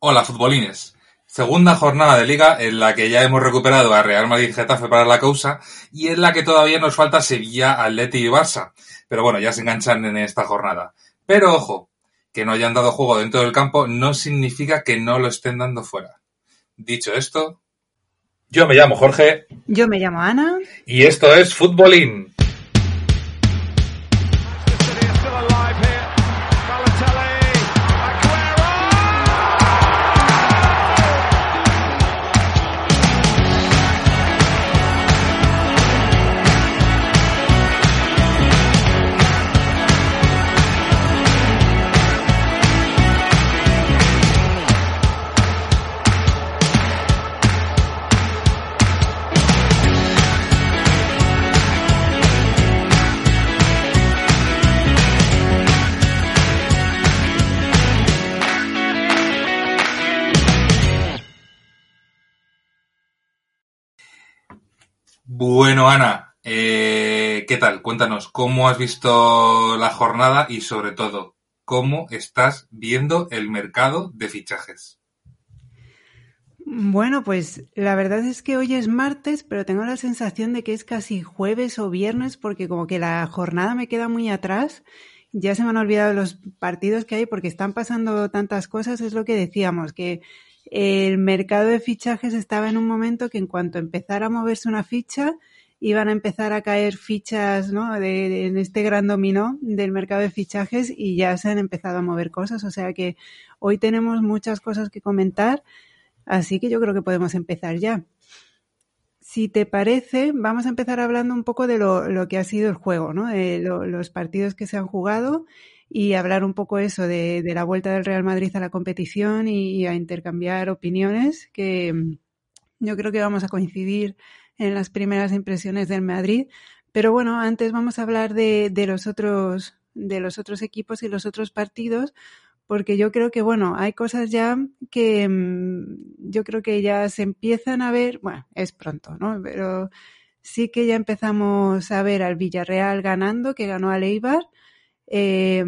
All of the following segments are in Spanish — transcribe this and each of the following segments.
Hola futbolines. Segunda jornada de liga en la que ya hemos recuperado a Real Madrid Getafe para la causa y en la que todavía nos falta Sevilla, Atleti y Barça. Pero bueno, ya se enganchan en esta jornada. Pero ojo, que no hayan dado juego dentro del campo no significa que no lo estén dando fuera. Dicho esto, yo me llamo Jorge. Yo me llamo Ana. Y esto es Futbolín. Bueno, Ana, eh, ¿qué tal? Cuéntanos, ¿cómo has visto la jornada y sobre todo, cómo estás viendo el mercado de fichajes? Bueno, pues la verdad es que hoy es martes, pero tengo la sensación de que es casi jueves o viernes porque como que la jornada me queda muy atrás. Ya se me han olvidado los partidos que hay porque están pasando tantas cosas, es lo que decíamos, que el mercado de fichajes estaba en un momento que en cuanto empezara a moverse una ficha, iban a empezar a caer fichas ¿no? de, en este gran dominó del mercado de fichajes y ya se han empezado a mover cosas. O sea que hoy tenemos muchas cosas que comentar, así que yo creo que podemos empezar ya. Si te parece, vamos a empezar hablando un poco de lo, que ha sido el juego, ¿no? de los partidos que se han jugado y hablar un poco eso de, la vuelta del Real Madrid a la competición y, a intercambiar opiniones, que yo creo que vamos a coincidir en las primeras impresiones del Madrid. Pero bueno, antes vamos a hablar de, de los otros de los otros equipos y los otros partidos, porque yo creo que, bueno, hay cosas ya que mm, yo creo que ya se empiezan a ver, bueno, es pronto, ¿no? Pero sí que ya empezamos a ver al Villarreal ganando, que ganó al Eibar, eh,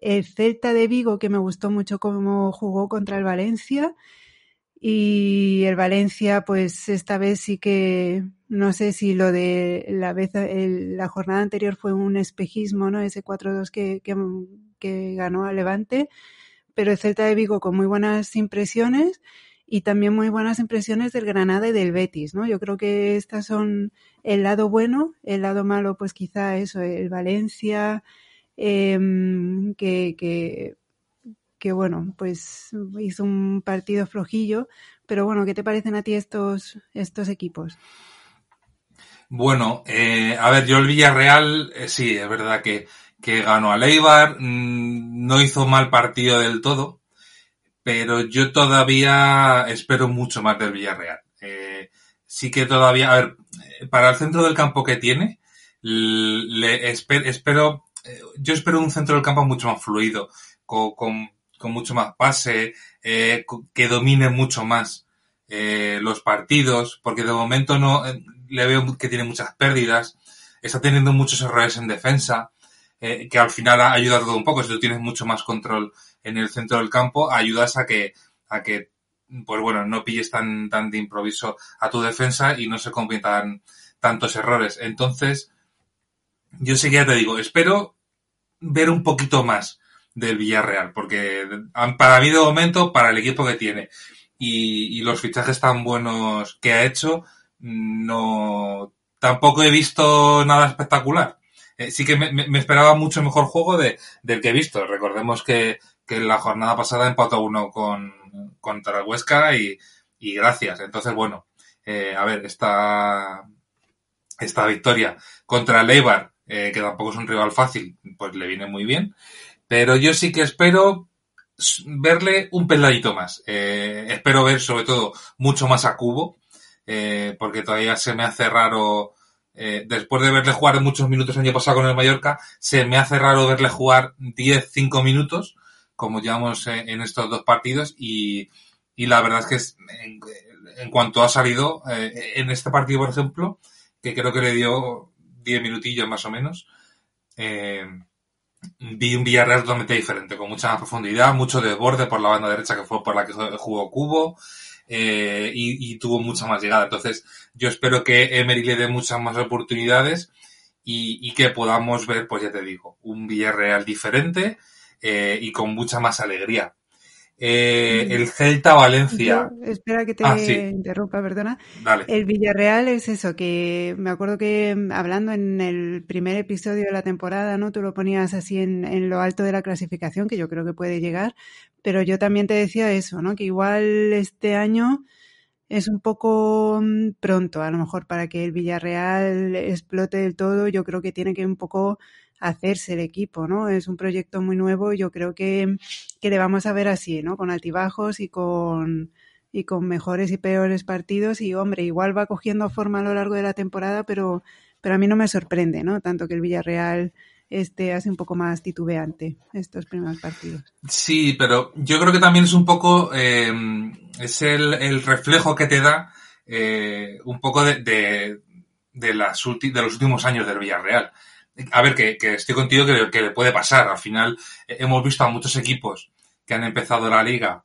el Celta de Vigo, que me gustó mucho cómo jugó contra el Valencia. Y el Valencia, pues esta vez sí que no sé si lo de la vez el, la jornada anterior fue un espejismo, ¿no? Ese 4-2 que, que, ganó a Levante, pero el Celta de Vigo con muy buenas impresiones y también muy buenas impresiones del Granada y del Betis, ¿no? Yo creo que estas son el lado bueno, el lado malo, pues quizá eso, el Valencia, eh, que, que, que, bueno, pues hizo un partido flojillo, pero bueno, ¿qué te parecen a ti estos, estos equipos? Bueno, eh, a ver, yo el Villarreal, eh, sí, es verdad que, que ganó a Leibar, mmm, no hizo mal partido del todo, pero yo todavía espero mucho más del Villarreal. Eh, sí que todavía, a ver, para el centro del campo que tiene, le esper, espero, yo espero un centro del campo mucho más fluido, con, con mucho más pase, eh, que domine mucho más eh, los partidos, porque de momento no eh, le veo que tiene muchas pérdidas, está teniendo muchos errores en defensa, que al final ha ayudado un poco, si tú tienes mucho más control en el centro del campo, ayudas a que, a que, pues bueno, no pilles tan, tan de improviso a tu defensa y no se cometan tantos errores. Entonces, yo sí que ya te digo, espero ver un poquito más del Villarreal, porque para mí de momento, para el equipo que tiene y, y los fichajes tan buenos que ha hecho, no, tampoco he visto nada espectacular. Eh, sí que me, esperaba mucho mejor juego de, del que he visto. Recordemos que, que la jornada pasada empató uno con, contra el Huesca y, y gracias. Entonces, bueno, eh, a ver, esta, esta victoria contra el Eibar, eh, que tampoco es un rival fácil, pues le viene muy bien. Pero yo sí que espero verle un peladito más. Eh, espero ver sobre todo mucho más a Cubo, eh, porque todavía se me hace raro, eh, después de verle jugar muchos minutos el año pasado con el Mallorca, se me hace raro verle jugar 10-5 minutos como llevamos en, estos dos partidos y, y la verdad es que es, en, cuanto ha salido en este partido, por ejemplo, que creo que le dio 10 minutillos más o menos, vi un Villarreal totalmente diferente, con mucha más profundidad, mucho desborde por la banda derecha que fue por la que jugó Cubo, eh, y, y, tuvo mucha más llegada. Entonces, yo espero que Emery le dé muchas más oportunidades y, y que podamos ver, pues ya te digo, un Villarreal diferente eh, y con mucha más alegría. Eh, el Celta Valencia. espera que te ah, interrumpa, perdona. El Villarreal es eso, que me acuerdo que mm, hablando en el primer episodio de la temporada, ¿no? Tú lo ponías así en, en, lo alto de la clasificación, que yo creo que puede llegar, pero yo también te decía eso, ¿no? Que igual este año es un poco mm, pronto, a lo mejor, para que el Villarreal explote del todo. Yo creo que tiene que un poco hacerse el equipo, ¿no? Es un proyecto muy nuevo y yo creo que, que le vamos a ver así, ¿no? Con altibajos y con, y con mejores y peores partidos y, hombre, igual va cogiendo forma a lo largo de la temporada, pero, pero a mí no me sorprende, ¿no? Tanto que el Villarreal este hace un poco más titubeante estos primeros partidos. Sí, pero yo creo que también es un poco, eh, es el, el, reflejo que te da eh, un poco de, de, las de los últimos años del Villarreal a ver, que, estoy contigo que, le puede pasar. Al final eh, hemos visto a muchos equipos que han empezado la liga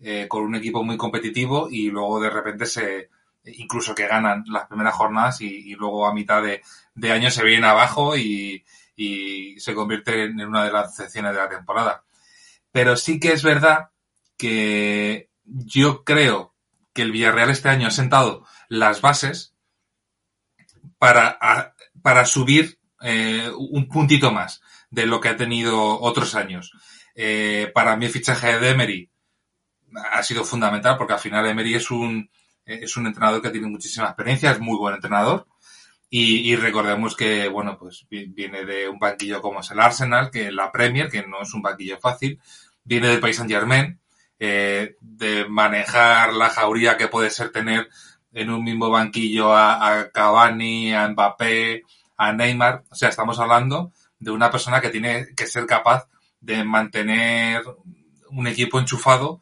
eh, con un equipo muy competitivo y luego de repente se, incluso que ganan las primeras jornadas y, luego a mitad de, año se vienen abajo y, y, se convierte en una de las excepciones de la temporada. Pero sí que es verdad que yo creo que el Villarreal este año ha sentado las bases para, para subir eh, un puntito más de lo que ha tenido otros años. Eh, para mí el fichaje de Emery ha sido fundamental porque al final Emery es un, es un entrenador que tiene muchísima experiencia, es muy buen entrenador. Y, recordemos que, bueno, pues viene de un banquillo como es el Arsenal, que la Premier, que no es un banquillo fácil, viene del país Saint Germain, eh, de manejar la jauría que puede ser tener en un mismo banquillo a, a Cavani, a Mbappé, a Neymar. O sea, estamos hablando de una persona que tiene que ser capaz de mantener un equipo enchufado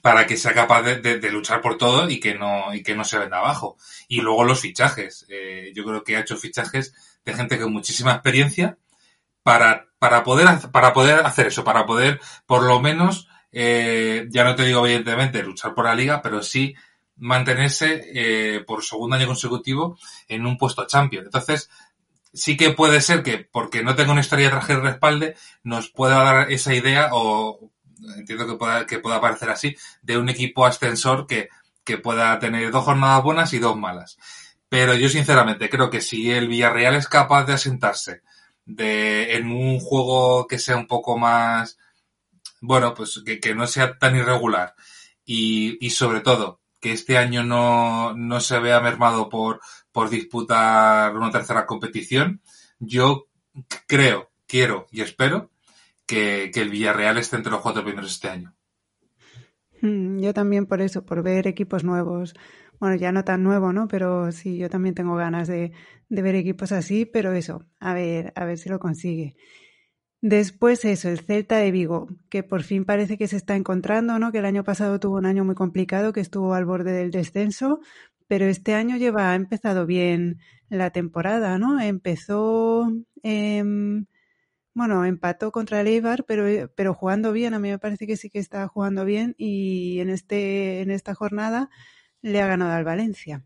para que sea capaz de, luchar por todo y que no y que no se venda abajo. Y luego los fichajes. Eh, yo creo que ha hecho fichajes de gente con muchísima experiencia para, para, poder, para poder hacer eso, para poder por lo menos, eh, ya no te digo evidentemente luchar por la liga, pero sí mantenerse eh, por segundo año consecutivo en un puesto champion. Entonces, sí que puede ser que, porque no tenga una historia de traje de respalde, nos pueda dar esa idea, o entiendo que pueda, que pueda parecer así, de un equipo ascensor que, que pueda tener dos jornadas buenas y dos malas. Pero yo sinceramente creo que si el Villarreal es capaz de asentarse de, en un juego que sea un poco más, bueno, pues que, que no sea tan irregular y, y sobre todo que este año no, no se vea mermado por, por disputar una tercera competición, yo creo, quiero y espero que, que el Villarreal esté entre los cuatro primeros este año. Mm, yo también por eso, por ver equipos nuevos. Bueno, ya no tan nuevo, ¿no? Pero sí, yo también tengo ganas de, de ver equipos así, pero eso, a ver, a ver si lo consigue. Después eso, el Celta de Vigo, que por fin parece que se está encontrando, ¿no? Que el año pasado tuvo un año muy complicado, que estuvo al borde del descenso, pero este año lleva, ha empezado bien la temporada, ¿no? Empezó, eh, bueno, empató contra el Eibar, pero, pero jugando bien, a mí me parece que sí que está jugando bien y en, este, en esta jornada le ha ganado al Valencia.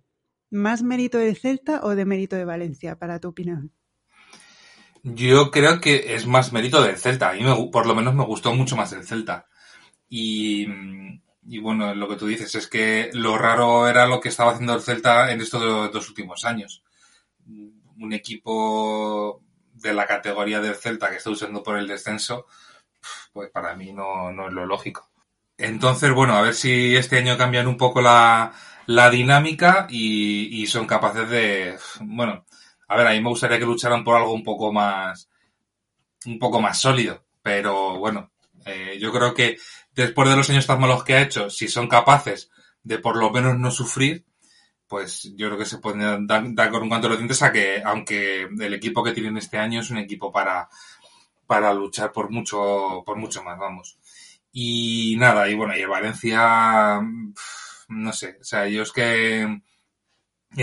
¿Más mérito del Celta o de mérito de Valencia, para tu opinión? Yo creo que es más mérito del Celta. A mí me, por lo menos me gustó mucho más el Celta. Y, y, bueno, lo que tú dices es que lo raro era lo que estaba haciendo el Celta en estos dos últimos años. Un equipo de la categoría del Celta que está usando por el descenso, pues para mí no, no es lo lógico. Entonces, bueno, a ver si este año cambian un poco la, la dinámica y, y son capaces de, bueno, a ver, a mí me gustaría que lucharan por algo un poco más, un poco más sólido. Pero bueno, eh, yo creo que después de los años tan malos que ha hecho, si son capaces de por lo menos no sufrir, pues yo creo que se pueden dar, con un canto de los dientes a que, aunque el equipo que tienen este año es un equipo para, para luchar por mucho, por mucho más, vamos. Y nada, y bueno, y el Valencia, no sé, o sea, yo es que en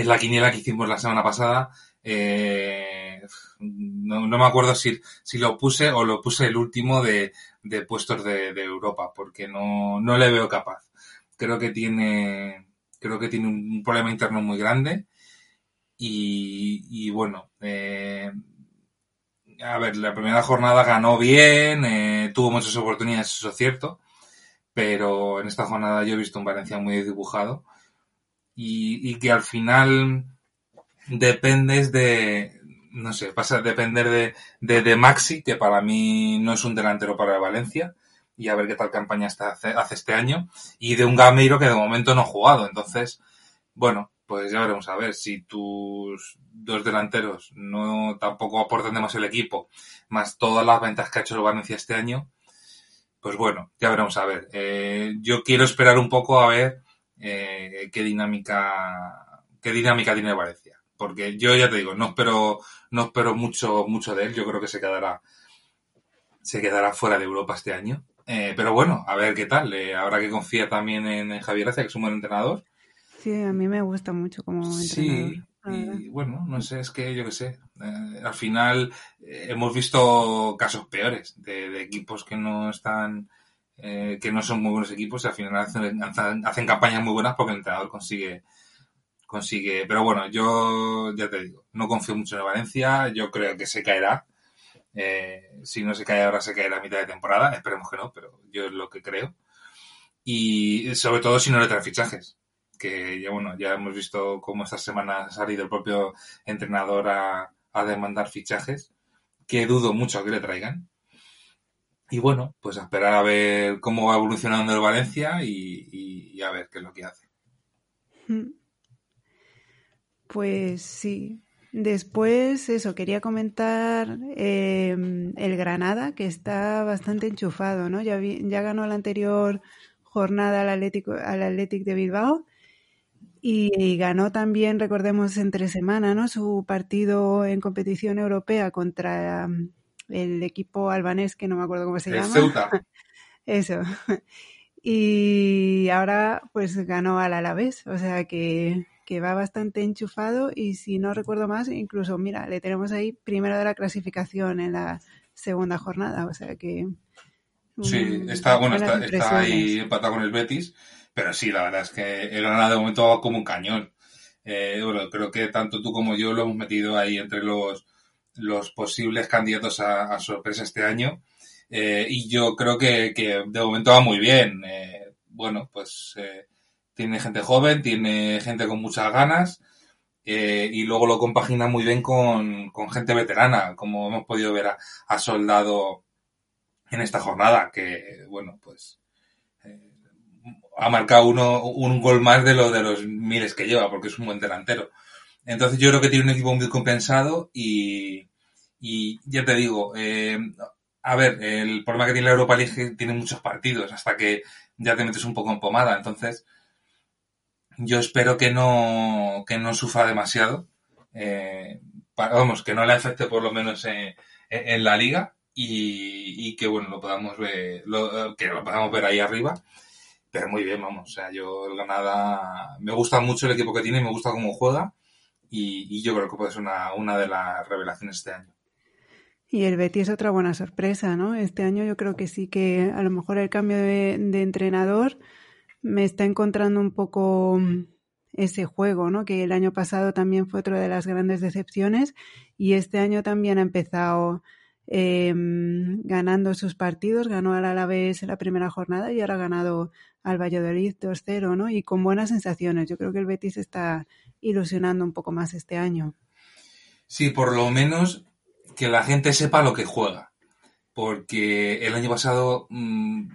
la quiniela que hicimos la semana pasada, eh, no, me acuerdo si, si lo puse o lo puse el último de, de puestos de, de, Europa, porque no, no le veo capaz. Creo que tiene, creo que tiene un problema interno muy grande y, y bueno, eh, a ver, la primera jornada ganó bien, eh, tuvo muchas oportunidades, eso es cierto, pero en esta jornada yo he visto un Valencia muy dibujado y, y que al final dependes de, no sé, pasa a depender de, de, Maxi, que para mí no es un delantero para Valencia, y a ver qué tal campaña hace este año, y de un Gameiro que de momento no ha jugado. Entonces, bueno, pues ya veremos a ver si tus dos delanteros no tampoco aportan demasiado el equipo, más todas las ventas que ha hecho el Valencia este año, pues bueno, ya veremos a ver. Eh, yo quiero esperar un poco a ver eh, qué dinámica qué dinámica tiene Valencia, porque yo ya te digo, no espero no espero mucho mucho de él, yo creo que se quedará se quedará fuera de Europa este año. Eh, pero bueno, a ver qué tal. Eh, habrá que confiar también en, en Javier Gracia, que es un buen entrenador Sí, a mí me gusta mucho como entrenador. Sí, y bueno, no sé, es que yo qué sé. Eh, al final eh, hemos visto casos peores de, de equipos que no están, eh, que no son muy buenos equipos y al final hacen, hacen, campañas muy buenas porque el entrenador consigue, consigue. Pero bueno, yo ya te digo, no confío mucho en Valencia. Yo creo que se caerá. Eh, si no se cae ahora, se caerá a mitad de temporada. Esperemos que no, pero yo es lo que creo. Y sobre todo si no le trae fichajes que ya bueno, ya hemos visto cómo esta semana ha salido el propio entrenador a, demandar fichajes, que dudo mucho que le traigan. Y bueno, pues a esperar a ver cómo va evolucionando el Valencia y, a ver qué es lo que hace. Hmm. Pues sí. Después, eso, quería comentar eh, el Granada, que está bastante enchufado, ¿no? Ya, vi, ya ganó la anterior jornada al Atlético, al de Bilbao y ganó también, recordemos, entre semana, ¿no? Su partido en competición europea contra mm, el equipo albanés, que no me acuerdo cómo se el llama. Ceuta. Eso. Y ahora, pues ganó al Alavés, o sea que, que va bastante enchufado y si no recuerdo más, incluso, mira, le tenemos ahí primero de la clasificación en la segunda jornada, o sea que... Sí, está, bueno, está, está ahí empatado con el Betis pero sí, la verdad es que el Granada de momento va como un cañón. Eh, bueno, creo que tanto tú como yo lo hemos metido ahí entre los, los posibles candidatos a, a sorpresa este año. Eh, y yo creo que, que, de momento va muy bien. Eh, bueno, pues eh, tiene gente joven, tiene gente con muchas ganas eh, y luego lo compagina muy bien con, con gente veterana, como hemos podido ver a, a Soldado en esta jornada, que bueno, pues ha marcado uno, un gol más de lo de los miles que lleva, porque es un buen delantero. Entonces yo creo que tiene un equipo muy compensado y, y ya te digo, eh, a ver, el problema que tiene la Europa League tiene muchos partidos hasta que ya te metes un poco en pomada. Entonces, yo espero que no, que no sufra demasiado. Eh, vamos, que no le afecte por lo menos en, en la liga y, y, que bueno, lo podamos ver, lo, que lo podamos ver ahí arriba pero muy bien, vamos. O sea, yo el Granada me gusta mucho el equipo que tiene, me gusta cómo juega y, y yo creo que puede ser una, una de las revelaciones este año. Y el Betis es otra buena sorpresa, ¿no? Este año yo creo que sí que a lo mejor el cambio de, de entrenador me está encontrando un poco ese juego, ¿no? Que el año pasado también fue otra de las grandes decepciones y este año también ha empezado eh, ganando sus partidos, ganó al Alavés la primera jornada y ahora ha ganado al Valladolid 2-0, ¿no? Y con buenas sensaciones. Yo creo que el Betis está ilusionando un poco más este año. Sí, por lo menos que la gente sepa lo que juega. Porque el año pasado mmm,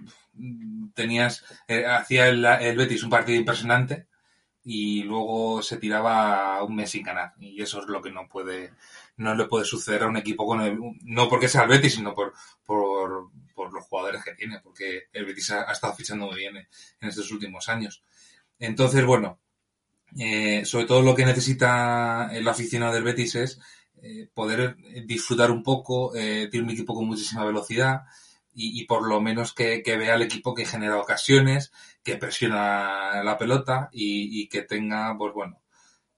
tenías, eh, hacía el, el Betis un partido impresionante y luego se tiraba un mes sin ganar. Y eso es lo que no puede, no le puede suceder a un equipo con el, no porque sea el Betis, sino por, por, por los jugadores que tiene, porque el Betis ha, estado fichando muy bien en, en estos últimos años. Entonces, bueno, eh, sobre todo lo que necesita el aficionado del Betis es eh, poder disfrutar un poco, eh, tiene un equipo con muchísima velocidad y, y por lo menos que, que, vea al equipo que genera ocasiones, que presiona la pelota y, y que tenga, pues bueno,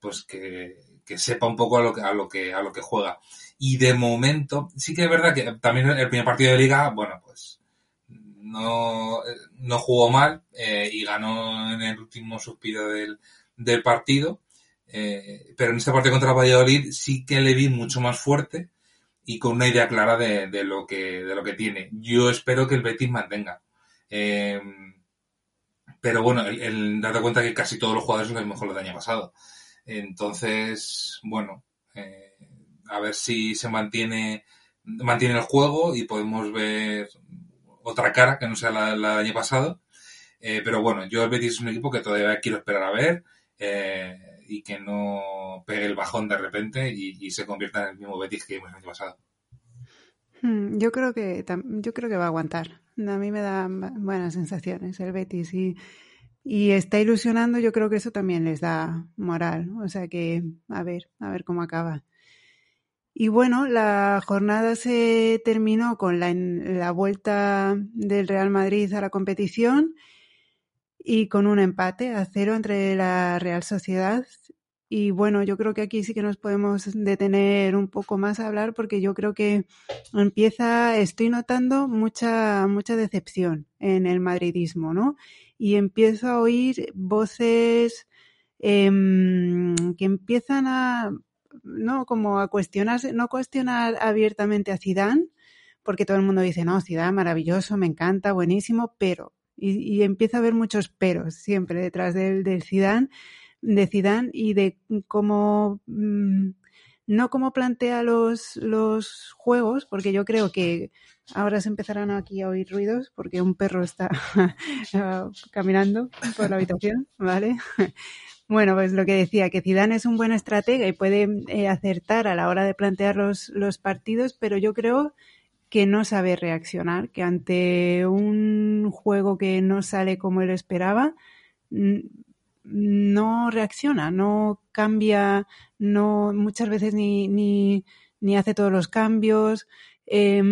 pues que, que sepa un poco a lo que, a lo que, a lo que juega. Y de momento, sí que es verdad que también el primer partido de liga, bueno, pues no, no jugó mal eh, y ganó en el último suspiro del, del partido. Eh, pero en este partido contra Valladolid sí que le vi mucho más fuerte y con una idea clara de, de, lo que de lo que tiene. Yo espero que el Betis mantenga. Eh, pero bueno, el, el cuenta que casi todos los jugadores son los mejor del año pasado. Entonces, bueno, eh, a ver si se mantiene mantiene el juego y podemos ver otra cara que no sea la, la del año pasado. Eh, pero bueno, yo el Betis es un equipo que todavía quiero esperar a ver eh, y que no pegue el bajón de repente y, se convierta en el mismo Betis que vimos el año pasado. Hmm, yo creo que yo creo que va a aguantar. A mí me da buenas sensaciones el Betis y, y está ilusionando. Yo creo que eso también les da moral. O sea que a ver, a ver cómo acaba. Y bueno, la jornada se terminó con la, la vuelta del Real Madrid a la competición y con un empate a cero entre la Real Sociedad. Y bueno, yo creo que aquí sí que nos podemos detener un poco más a hablar porque yo creo que empieza, estoy notando mucha, mucha decepción en el madridismo, ¿no? Y empiezo a oír voces eh, que empiezan a, no, como a cuestionarse, no cuestionar abiertamente a Zidane, porque todo el mundo dice, no, Zidane, maravilloso, me encanta, buenísimo, pero y, y, empieza a haber muchos peros siempre detrás del, del Zidane, de Zidane y de cómo mmm, no cómo plantea los, los juegos, porque yo creo que ahora se empezarán aquí a oír ruidos porque un perro está caminando por la habitación, ¿vale? Bueno, pues lo que decía, que Zidane es un buen estratega y puede eh, acertar a la hora de plantear los, los partidos, pero yo creo que no sabe reaccionar, que ante un juego que no sale como él esperaba, no reacciona, no cambia, no muchas veces ni, ni, ni hace todos los cambios, eh,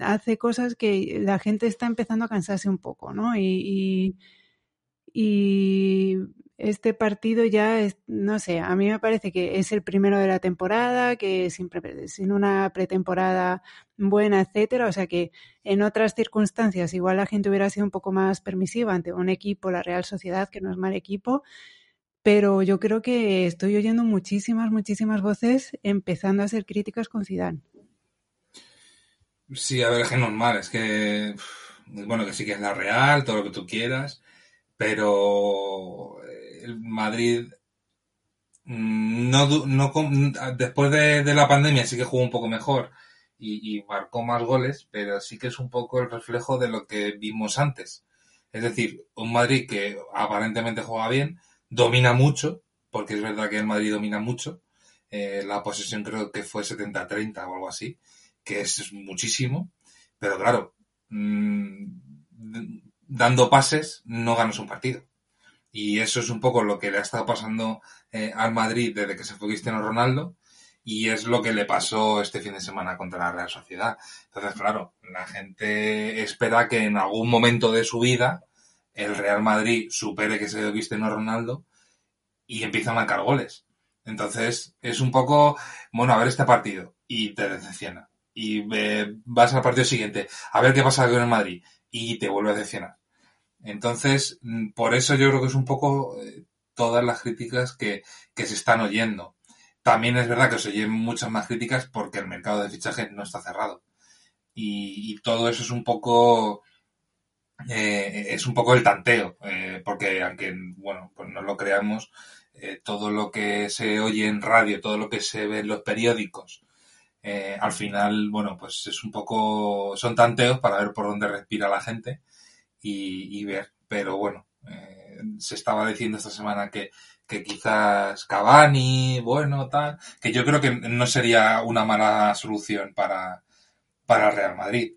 hace cosas que la gente está empezando a cansarse un poco, ¿no? Y, y este partido ya es, no sé, a mí me parece que es el primero de la temporada, que siempre sin una pretemporada buena, etcétera, o sea que en otras circunstancias igual la gente hubiera sido un poco más permisiva ante un equipo, la Real Sociedad, que no es mal equipo, pero yo creo que estoy oyendo muchísimas, muchísimas voces empezando a hacer críticas con Zidane. Sí, a ver, es que normal, es que bueno, que sí que es la Real, todo lo que tú quieras, pero Madrid no, no después de, la pandemia sí que jugó un poco mejor y, marcó más goles, pero sí que es un poco el reflejo de lo que vimos antes. Es decir, un Madrid que aparentemente juega bien, domina mucho, porque es verdad que el Madrid domina mucho. Eh, la posesión creo que fue 70-30 o algo así, que es muchísimo, pero claro, mmm, dando pases no ganas un partido. Y eso es un poco lo que le ha estado pasando eh, al Madrid desde que se fue Cristiano Ronaldo y es lo que le pasó este fin de semana contra la Real Sociedad. Entonces, claro, la gente espera que en algún momento de su vida el Real Madrid supere que se dio Cristiano Ronaldo y empieza a marcar goles. Entonces, es un poco, bueno, a ver este partido y te decepciona. Y eh, vas al partido siguiente a ver qué pasa con el Madrid y te vuelve a decepcionar. Entonces, mm, por eso yo creo que es un poco eh, todas las críticas que, que se están oyendo. También es verdad que se oyen muchas más críticas porque el mercado de fichaje no está cerrado. Y, todo eso es un poco, eh, es un poco el tanteo, eh, porque aunque, bueno, pues no lo creamos, todo lo que se oye en radio, todo lo que se ve en los periódicos, al final, bueno, pues es un poco, son tanteos para ver por dónde respira la gente y, y ver. Pero bueno, eh, se estaba diciendo esta semana que, que quizás Cavani, bueno, tal, que yo creo que no sería una mala solución para, para Real Madrid.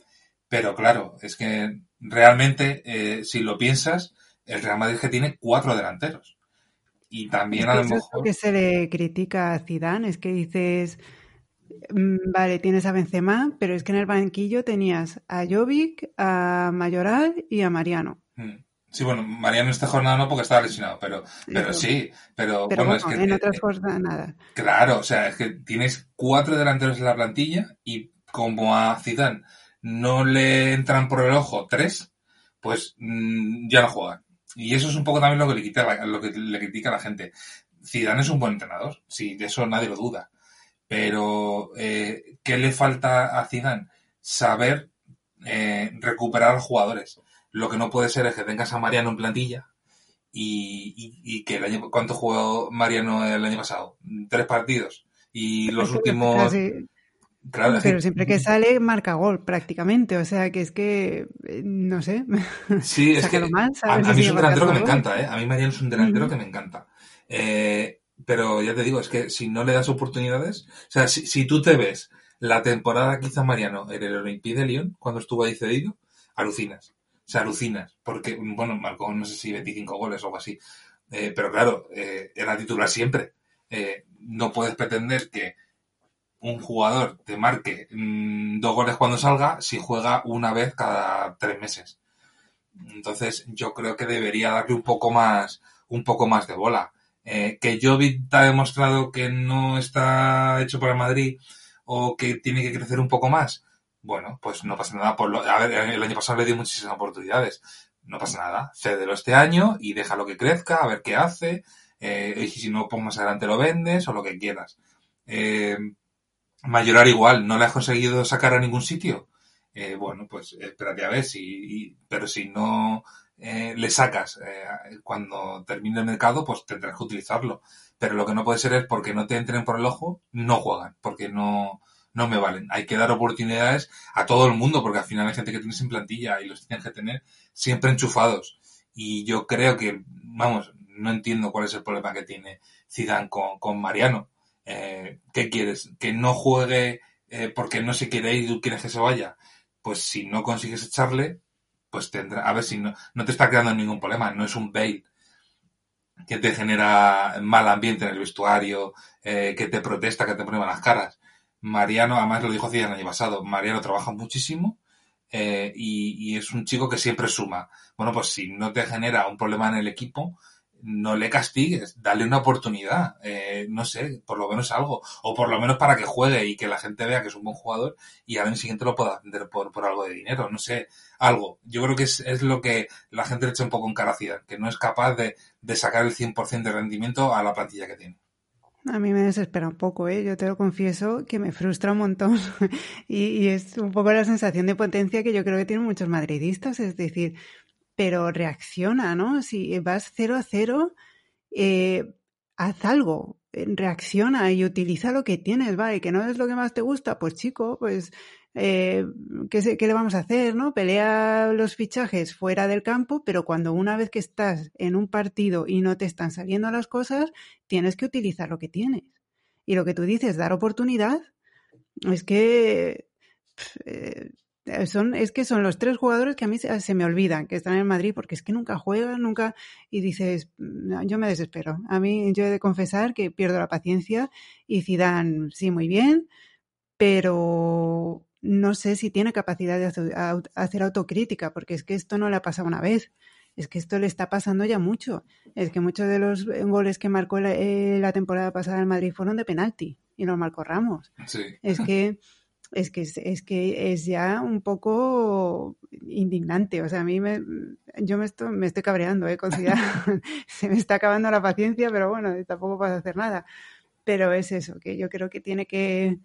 Pero claro, es que realmente, eh, si lo piensas, el Real Madrid que tiene cuatro delanteros. Y también es a lo mejor... Es lo que se le critica a Zidane, es que dices, vale, tienes a Benzema, pero es que en el banquillo tenías a Jovic, a Mayoral y a Mariano. Hmm. Sí, bueno, Mariano esta jornada no porque estaba lesionado, pero, pero sí, pero, Pero bueno, bueno, es que en otras jornadas nada. claro, o sea, es que tienes cuatro delanteros en la plantilla y como a Zidane no le entran por el ojo tres, pues mm, ya no juegan. Y eso es un poco también lo que le quita lo que le critica a la gente. Zidane es un buen entrenador, sí, de eso nadie lo duda. Pero eh, ¿qué le falta a Zidane? Saber eh, recuperar jugadores. Lo que no puede ser es que tengas a Mariano en plantilla y, y- y que el año ¿cuánto jugó Mariano el año pasado? Tres partidos. Y los últimos claro, que- pero siempre que sale marca gol prácticamente, o sea que es que eh, no sé, Sí, es que más, a a, a mí es un delantero que me encanta, ¿eh? A mí Mariano es un delantero que me encanta. Eh, pero ya te digo, es que si no le das oportunidades, o sea, si, si tú te ves la temporada que hizo Mariano en el Olympique de Lyon, cuando estuvo ahí cedido, alucinas. O sea, alucinas. Porque, bueno, marcó no sé si 25 goles o algo así. Eh, pero claro, eh, era titular siempre. Eh, no puedes pretender que un jugador te marque mm, dos goles cuando salga si juega una vez cada tres meses. Entonces, yo creo que debería darle un poco más, un poco más de bola. Eh, que Jovic ha demostrado que no está hecho para Madrid o que tiene que crecer un poco más. Bueno, pues no pasa nada. Por ver, el año pasado le dio muchísimas oportunidades. No pasa nada. Cédelo este año y déjalo que crezca, a ver qué hace. Eh, y si no, pues más adelante lo vendes o lo que quieras. Eh, Mayorar igual, no le has conseguido sacar a ningún sitio. Eh, bueno, pues espérate a ver si, pero si no eh, le sacas eh, cuando termine el mercado, pues tendrás que utilizarlo. Pero lo que no puede ser es porque no te entren por el ojo, no juegan, porque no, no me valen. Hay que dar oportunidades a todo el mundo, porque al final hay gente que tienes en plantilla y los tienes que tener siempre enchufados. Y yo creo que, vamos, no entiendo cuál es el problema que tiene Zidane con, con Mariano. Eh, ¿Qué quieres? ¿Que no juegue eh, porque no se quiere ir y tú quieres que se vaya? Pues si no consigues echarle, pues tendrá, a ver si no, no te está creando ningún problema, no es un bail que te genera mal ambiente en el vestuario, eh, que te protesta, que te pone malas caras. Mariano, además lo dijo Zidane el año pasado, Mariano trabaja muchísimo eh, y, y es un chico que siempre suma. Bueno, pues si no te genera un problema en el equipo, no le castigues, dale una oportunidad, eh, no sé, por lo menos algo, o por lo menos para que juegue y que la gente vea que es un buen jugador y al año siguiente lo pueda vender por, por algo de dinero, no sé, algo. Yo creo que es, es lo que la gente le echa un poco en cara a Zidane, que no es capaz de, de sacar el 100% de rendimiento a la plantilla que tiene. A mí me desespera un poco, ¿eh? Yo te lo confieso que me frustra un montón y, y es un poco la sensación de potencia que yo creo que tienen muchos madridistas, es decir, pero reacciona, ¿no? Si vas 0 a 0, eh, haz algo, eh, reacciona y utiliza lo que tienes, ¿vale? Que no es lo que más te gusta, pues chico, pues eh, ¿qué, qué le vamos a hacer, no? Pelea los fichajes fuera del campo, pero cuando una vez que estás en un partido y no te están saliendo las cosas, tienes que utilizar lo que tienes. Y lo que tú dices, dar oportunidad, es que eh, son, es que son los tres jugadores que a mí se, se me olvidan que están en Madrid porque es que nunca juegan, nunca, y dices, "No, yo me desespero. A mí yo he de confesar que pierdo la paciencia y Zidane sí muy bien, pero no sé si tiene capacidad de hacer, au- hacer autocrítica porque es que esto no le ha pasado una vez. Es que esto le está pasando ya mucho. Es que muchos de los goles que marcó la, eh, la temporada pasada en Madrid fueron de penalti y los marcó Ramos. Sí. Es que es que es, que es ya un poco indignante. O sea, a mí me, yo me estoy, me estoy cabreando, ¿eh? Con. Se me está acabando la paciencia, pero bueno, tampoco puedo hacer nada. Pero es eso, que yo creo que tiene que,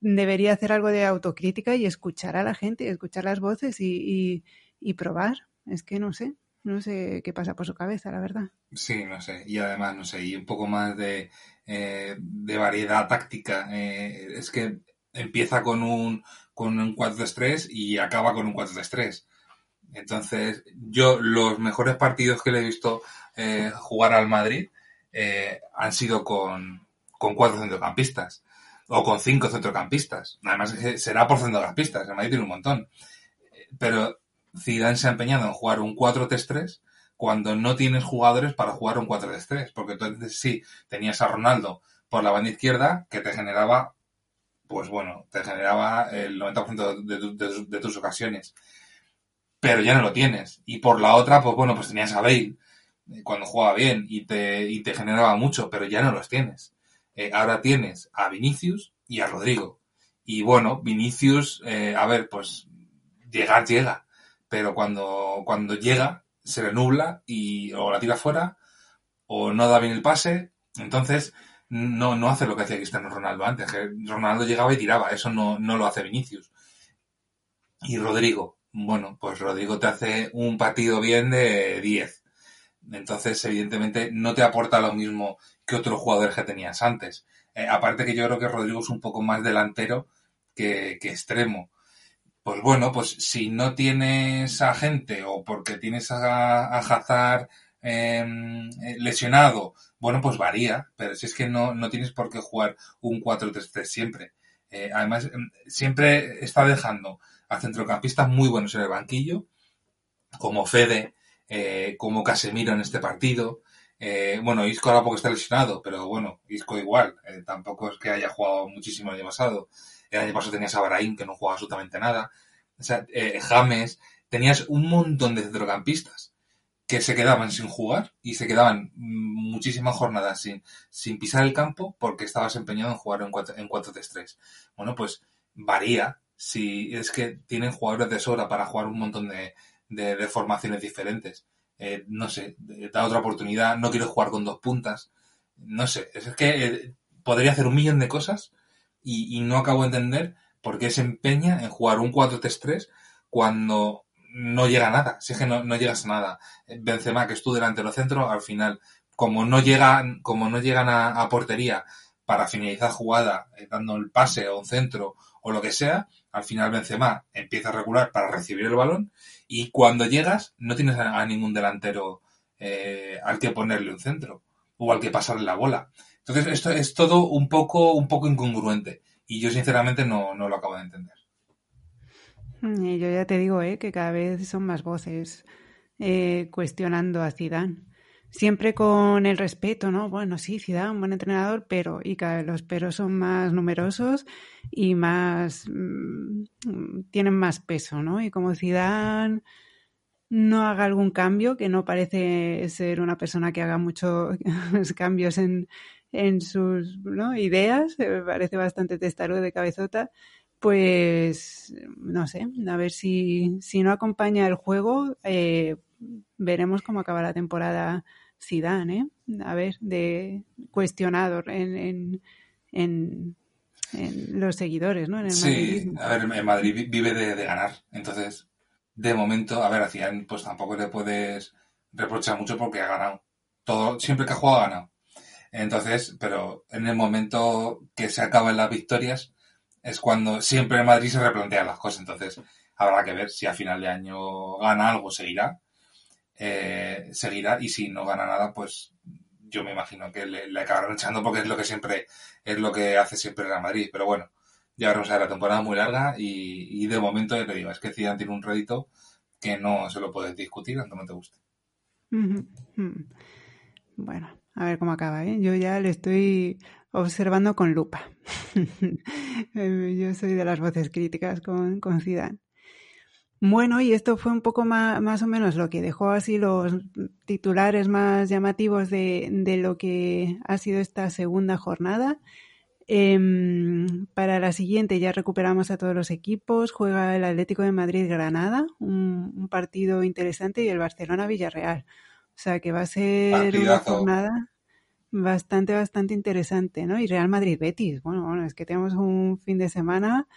debería hacer algo de autocrítica y escuchar a la gente, escuchar las voces y, y, y probar. Es que no sé, no sé qué pasa por su cabeza, la verdad. Sí, no sé. Y además, no sé, y un poco más de, eh, de variedad táctica. Eh, es que empieza con un, con un 4-3-3 y acaba con un 4-3-3. Entonces, yo los mejores partidos que le he visto eh, jugar al Madrid eh, han sido con, con cuatro centrocampistas o con cinco centrocampistas. Además, que será por centrocampistas. El Madrid tiene un montón. Pero Zidane se ha empeñado en jugar un 4-3-3 cuando no tienes jugadores para jugar un 4-3-3. Porque entonces sí, tenías a Ronaldo por la banda izquierda que te generaba, pues bueno, te generaba el 90% de, de tus ocasiones. pero ya no lo tienes. Y por la otra, pues bueno, pues tenías a Bale eh, cuando jugaba bien y te, y te generaba mucho, pero ya no los tienes. Eh, ahora tienes a Vinicius y a Rodrigo. Y bueno, Vinicius, eh, a ver, pues llegar llega, pero cuando, cuando llega se le nubla y o la tira fuera o no da bien el pase, entonces no, no hace lo que hacía Cristiano Ronaldo antes, que Ronaldo llegaba y tiraba, eso no, no lo hace Vinicius. Y Rodrigo, bueno, pues Rodrigo te hace un partido bien de 10. Entonces, evidentemente, no te aporta lo mismo que otros jugadores que tenías antes. Eh, aparte que yo creo que Rodrigo es un poco más delantero que, extremo. Pues bueno, pues si no tienes a gente o porque tienes a, a Hazard em, eh, lesionado, bueno, pues varía, pero si es que no, no tienes por qué jugar un 4-3-3 siempre. Eh, además, em, siempre está dejando a centrocampistas muy buenos en el banquillo, como Fede, eh, como Casemiro en este partido. Eh, bueno, Isco ahora porque está lesionado, pero bueno, Isco igual. Tampoco es que haya jugado muchísimo el año pasado. El año pasado tenías a Baraín, que no jugaba absolutamente nada. O sea, James, tenías un montón de centrocampistas que se quedaban sin jugar y se quedaban muchísimas jornadas sin, sin pisar el campo porque estabas empeñado en jugar en 4 en 4-3-3. Bueno, pues varía si es que tienen jugadores de sobra para jugar un montón de, de, de formaciones diferentes. Eh, no sé, da otra oportunidad, no quiero jugar con dos puntas. No sé, es que eh, podría hacer un millón de cosas y, y, no acabo de entender por qué se empeña en jugar un 4-3-3 cuando no llega a nada. Si es que no, llegas a nada. Benzema, que es tu delantero centro, al final, como no llegan, como no llegan a, portería para finalizar jugada, eh, dando el pase o un centro o lo que sea, al final Benzema empieza a regular para recibir el balón y cuando llegas no tienes a, a ningún delantero eh, al que ponerle un centro o al que pasarle la bola. Entonces esto es todo un poco, un poco incongruente y yo sinceramente no, no lo acabo de entender. Yo ya te digo eh, que cada vez son más voces eh, cuestionando a Zidane siempre con el respeto, ¿no? Bueno, sí, Zidane, un buen entrenador, pero y cada vez los peros son más numerosos y más mmm, tienen más peso, ¿no? Y como Zidane no haga algún cambio, que no parece ser una persona que haga muchos cambios en, sus ideas, me parece bastante testarudo de cabezota, pues no sé, a ver si, si no acompaña el juego, eh, veremos cómo acaba la temporada Zidane, ¿eh? A ver, de cuestionado en, en, en, en los seguidores, ¿no? En el sí, a ver, en Madrid vive de, de, ganar. Entonces, de momento, a ver, a Zidane pues tampoco le puedes reprochar mucho porque ha ganado. Todo, siempre que ha jugado ha ganado. Entonces, pero en el momento que se acaban las victorias es cuando siempre en Madrid se replantean las cosas. Entonces, habrá que ver si a final de año gana algo, seguirá eh, seguirá y si no gana nada, pues yo me imagino que le, le acabarán echando porque es lo que siempre es lo que hace siempre Real Madrid. Pero bueno, ya veremos a la temporada muy larga y, y de momento ya te digo, es que Zidane tiene un rédito que no se lo puedes discutir aunque no te guste. Bueno, a ver cómo acaba, ¿eh? Yo ya le estoy observando con lupa. Yo soy de las voces críticas con, con Zidane. Bueno, y esto fue un poco más, más, o menos lo que dejó así los titulares más llamativos de, de lo que ha sido esta segunda jornada. Eh, para la siguiente ya recuperamos a todos los equipos. Juega el Atlético de Madrid-Granada, un, un, partido interesante, y el Barcelona-Villarreal. O sea que va a ser Partidazo. una jornada bastante, bastante interesante, ¿no? Y Real Madrid-Betis. Bueno, bueno, es que tenemos un fin de semana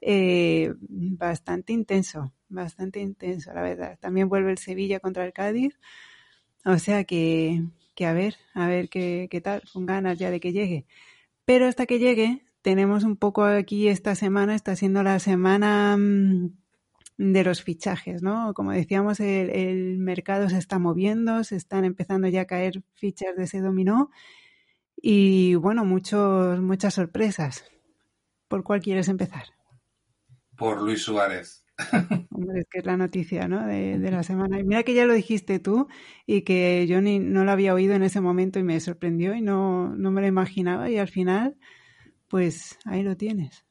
eh, bastante intenso bastante intenso, la verdad. También vuelve el Sevilla contra el Cádiz. O sea que, que a ver, a ver qué, qué tal, con ganas ya de que llegue. Pero hasta que llegue, tenemos un poco aquí esta semana, está siendo la semana mm, de los fichajes, ¿no? Como decíamos, el, el, mercado se está moviendo, se están empezando ya a caer fichas de ese dominó y bueno, muchos, muchas sorpresas. ¿Por cuál quieres empezar? Por Luis Suárez. Hombre, es que es la noticia, ¿no? De, de, la semana. Y mira que ya lo dijiste tú y que yo ni, no lo había oído en ese momento y me sorprendió y no, no me lo imaginaba y al final, pues ahí lo tienes.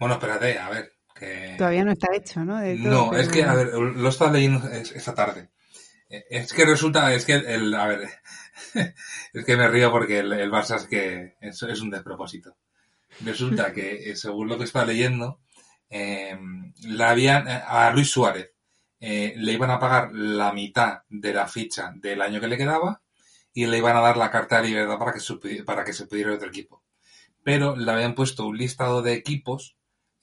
Bueno, espérate, a ver, Que... Todavía no está hecho, ¿no? De todo, no, pero- es que, a ver, lo estaba leyendo es- esta tarde. Eh, Es que resulta, es que el, a ver, es que me río porque el, el Barça es que es, es un despropósito. Resulta que, eh, según lo que estaba leyendo, eh, la habían, eh, a Luis Suárez eh, le iban a pagar la mitad de la ficha del año que le quedaba y le iban a dar la carta de libertad para que, para que se pudiera otro equipo. Pero le habían puesto un listado de equipos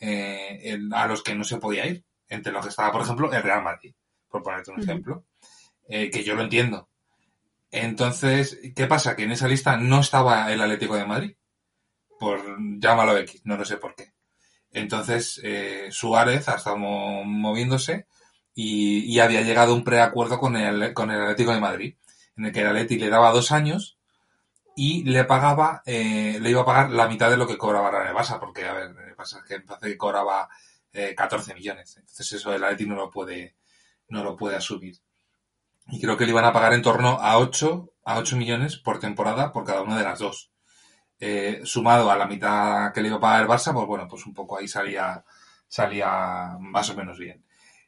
eh, a los que no se podía ir. Entre los que estaba, por ejemplo, el Real Madrid, por ponerte un ejemplo. Eh, que yo lo entiendo. Entonces, ¿qué pasa? Que en esa lista no estaba el Atlético de Madrid. Por llámalo X, no lo sé por qué. Entonces, eh, Suárez ha estado mo- moviéndose y, y había llegado un preacuerdo con el, con el Atlético de Madrid, en el que el Atleti le daba dos años y le pagaba, eh, le iba a pagar la mitad de lo que cobraba el Barça, porque, a ver, es que parece que cobraba eh, 14 millones. Entonces eso el Atleti no lo puede, no lo puede asumir. Y creo que le iban a pagar en torno a 8, a 8 millones por temporada por cada una de las dos. Eh, sumado a la mitad que le iba a pagar el Barça, pues bueno, pues un poco ahí salía, salía más o menos bien.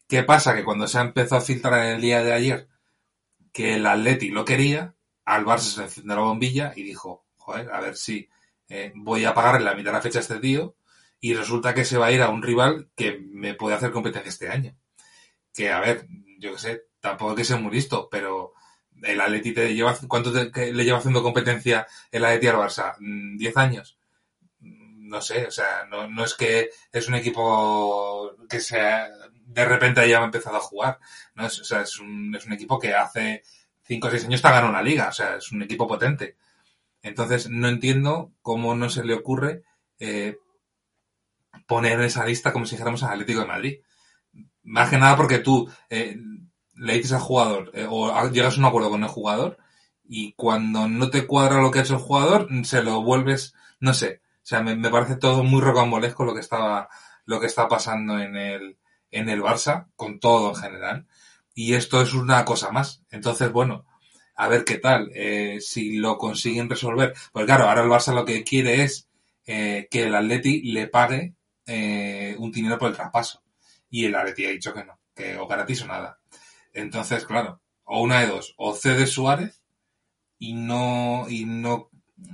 ¿Qué pasa? Que cuando se empezó a filtrar en el día de ayer que el Atleti lo quería, al Barça se encendió la bombilla y dijo, joder, a ver si eh, voy a pagarle la mitad de la fecha este tío y resulta que se va a ir a un rival que me puede hacer competencia este año. Que, a ver, yo qué sé, tampoco hay que ser muy listo, pero el Atleti te lleva, ¿cuánto le lleva haciendo competencia el Atleti al Barça? Mm, ¿10 años? Mm, No sé, o sea, no, no es que es un equipo que sea, de repente haya empezado a jugar, ¿no? Es, o sea, es un, es un equipo que hace 5 o 6 años está ganando una liga, o sea, es un equipo potente. Entonces, no entiendo cómo no se le ocurre eh, poner en esa lista como si dijéramos al Atlético de Madrid. Más que nada porque tú eh, le dices al jugador eh, o llegas a un acuerdo con el jugador y cuando no te cuadra lo que ha hecho el jugador, se lo vuelves, no sé. O sea, me, me parece todo muy rocambolesco lo que estaba, lo que está pasando en el, en el Barça, con todo en general. Y esto es una cosa más. Entonces, bueno, a ver qué tal, eh, si lo consiguen resolver. Pues claro, ahora el Barça lo que quiere es eh, que el Atleti le pague eh, un dinero por el traspaso. Y el Atleti ha dicho que no, que o gratis o nada. Entonces, claro, o una de dos, o cede Suárez y no, y no,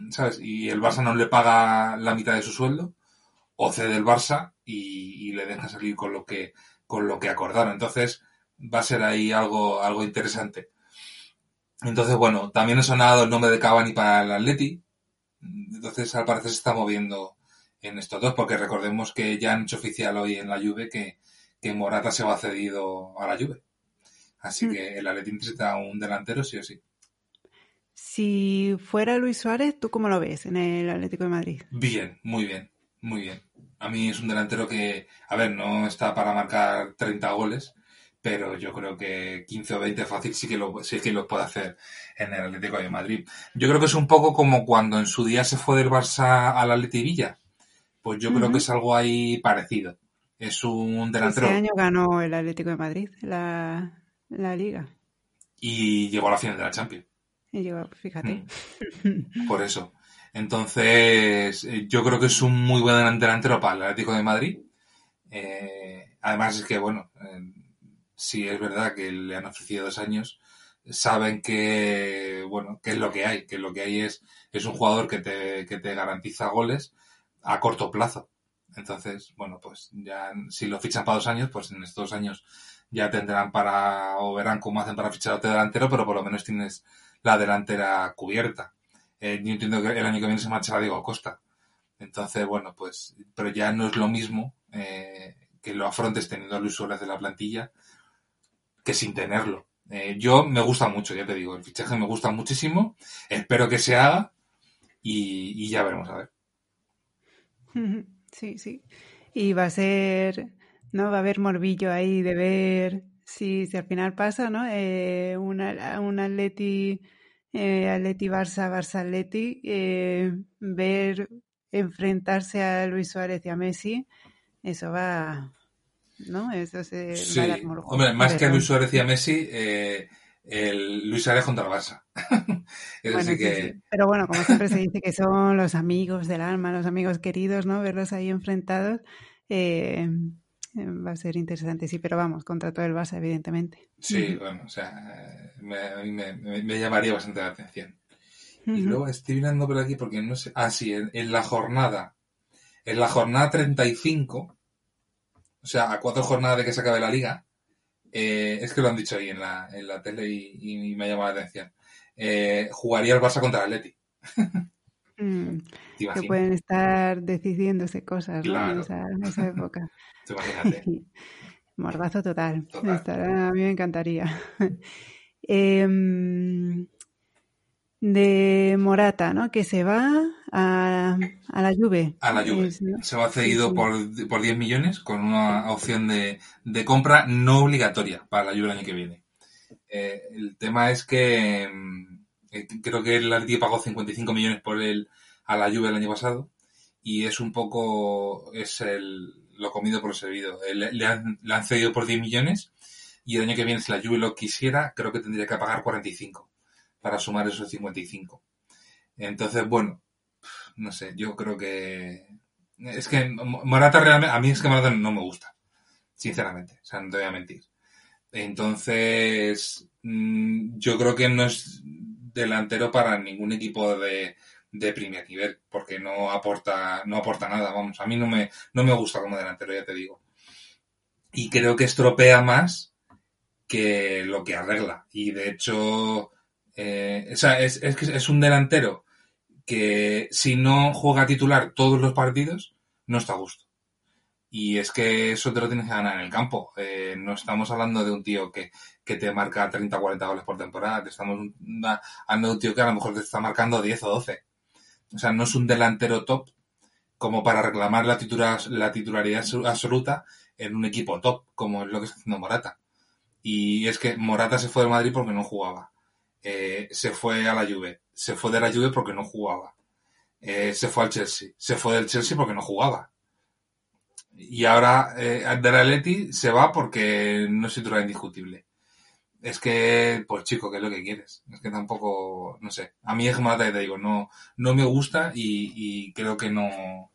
¿sabes? Y el Barça no le paga la mitad de su sueldo, o cede el Barça y, y le deja salir con lo que, con lo que acordaron. Entonces, va a ser ahí algo, algo interesante. Entonces, bueno, también ha sonado el nombre de Cavani para el Atleti. Entonces, al parecer se está moviendo en estos dos, porque recordemos que ya han hecho oficial hoy en la Juve que, que Morata se va cedido a la Juve. Así Mm. que el Atleti necesita un delantero sí o sí. Si fuera Luis Suárez, ¿tú cómo lo ves en el Atlético de Madrid? Bien, muy bien, muy bien. A mí es un delantero que, a ver, no está para marcar 30 goles, pero yo creo que 15 o 20 fácil sí que lo, sí que lo puede hacer en el Atlético de Madrid. Yo creo que es un poco como cuando en su día se fue del Barça al Atleti Villa. Pues yo creo que es algo ahí parecido. Es un delantero Ese año ganó el Atlético de Madrid la, la liga. y llegó a la final de la Champions. Y llegó, fíjate. Mm. Por eso. Entonces, eh, yo creo que es un muy buen delantero para el Atlético de Madrid. Eh, además es que, bueno, eh, sí es verdad que le han ofrecido dos años. Saben que, bueno, que es lo que hay, que lo que hay es, es un jugador que te, que te garantiza goles a corto plazo. Entonces, bueno, pues ya si lo fichan para dos años, pues en estos dos años ya tendrán para, o verán cómo hacen para fichar a otro delantero, pero por lo menos tienes la delantera cubierta. Eh, yo entiendo que el año que viene se marcha Diego Costa. Entonces, bueno, pues, pero ya no es lo mismo eh, que lo afrontes teniendo a Luis Suárez de la plantilla que sin tenerlo. Eh, yo me gusta mucho, ya te digo, el fichaje me gusta muchísimo. Espero que se haga y, ya veremos a ver. Sí, sí. Y va a ser, ¿no? Va a haber morbillo ahí de ver si, si al final pasa, ¿no? Eh, un Atleti, eh, Atleti Barça, Barça Atleti, eh, ver enfrentarse a Luis Suárez y a Messi, eso va, ¿no? Eso Sí, morbo. hombre, más que a Luis Suárez y a Messi, eh, el Luis Suárez contra el Barça. Bueno, sí que... sí. Pero bueno, como siempre se dice que son los amigos del alma, los amigos queridos, ¿no? Verlos ahí enfrentados. eh, eh, va a ser interesante, sí, pero vamos, contra todo el Barça, evidentemente. Sí, bueno, o sea, me, me, me, llamaría bastante la atención. Y luego estoy mirando por aquí porque no sé. Ah, sí, en, la jornada. En la jornada 35, o sea, a cuatro jornadas de que se acabe la liga, eh, es que lo han dicho ahí en la, en la tele y, me ha llamado la atención. Eh, jugaría el Barça contra el Atleti. Mm, que pueden estar decidiéndose cosas ¿no? en, esa, época. Mordazo total. a mí me encantaría. Em, de Morata, ¿no? Que se va a, a la Juve. A la Juve. Se va cedido por, por 10 millones con una opción de, de, compra no obligatoria para la Juve el año que viene. Eh, el tema es que em, eh, creo que el Atleti pagó 55 millones por él a la Juve el año pasado y es un poco es el lo comido por lo servido. Le, le, han, le han cedido por 10 millones y el año que viene si la Juve lo quisiera creo que tendría que pagar 45 para sumar esos 55. Entonces, bueno, no sé, yo creo que... Es que Morata realmente, a mí es que Morata no me gusta, sinceramente, o sea, no te voy a mentir. Entonces, mm, yo creo que no es delantero para ningún equipo de, de primer nivel, porque no aporta, no aporta nada, vamos, a mí no me, no me gusta como delantero, ya te digo. Y creo que estropea más que lo que arregla. Y de hecho, eh, o sea, es, es, es un delantero que si no juega titular todos los partidos, no está a gusto. Y es que eso te lo tienes que ganar en el campo. Eh, no estamos hablando de un tío que, que te marca 30 o 40 goles por temporada. Te estamos hablando de un tío que a lo mejor te está marcando 10 o 12. O sea, no es un delantero top como para reclamar la, titular, la titularidad absoluta en un equipo top, como es lo que está haciendo Morata. Y es que Morata se fue de Madrid porque no jugaba. Se fue a la Juve. Se fue de la Juve porque no jugaba. Eh, se fue al Chelsea. Se fue del Chelsea porque no jugaba. Y ahora eh, Atleti se va porque no es titular indiscutible. Es que, pues chico, ¿qué es lo que quieres? Es que tampoco, no sé. A mí es como te digo, no, no me gusta y, creo que no,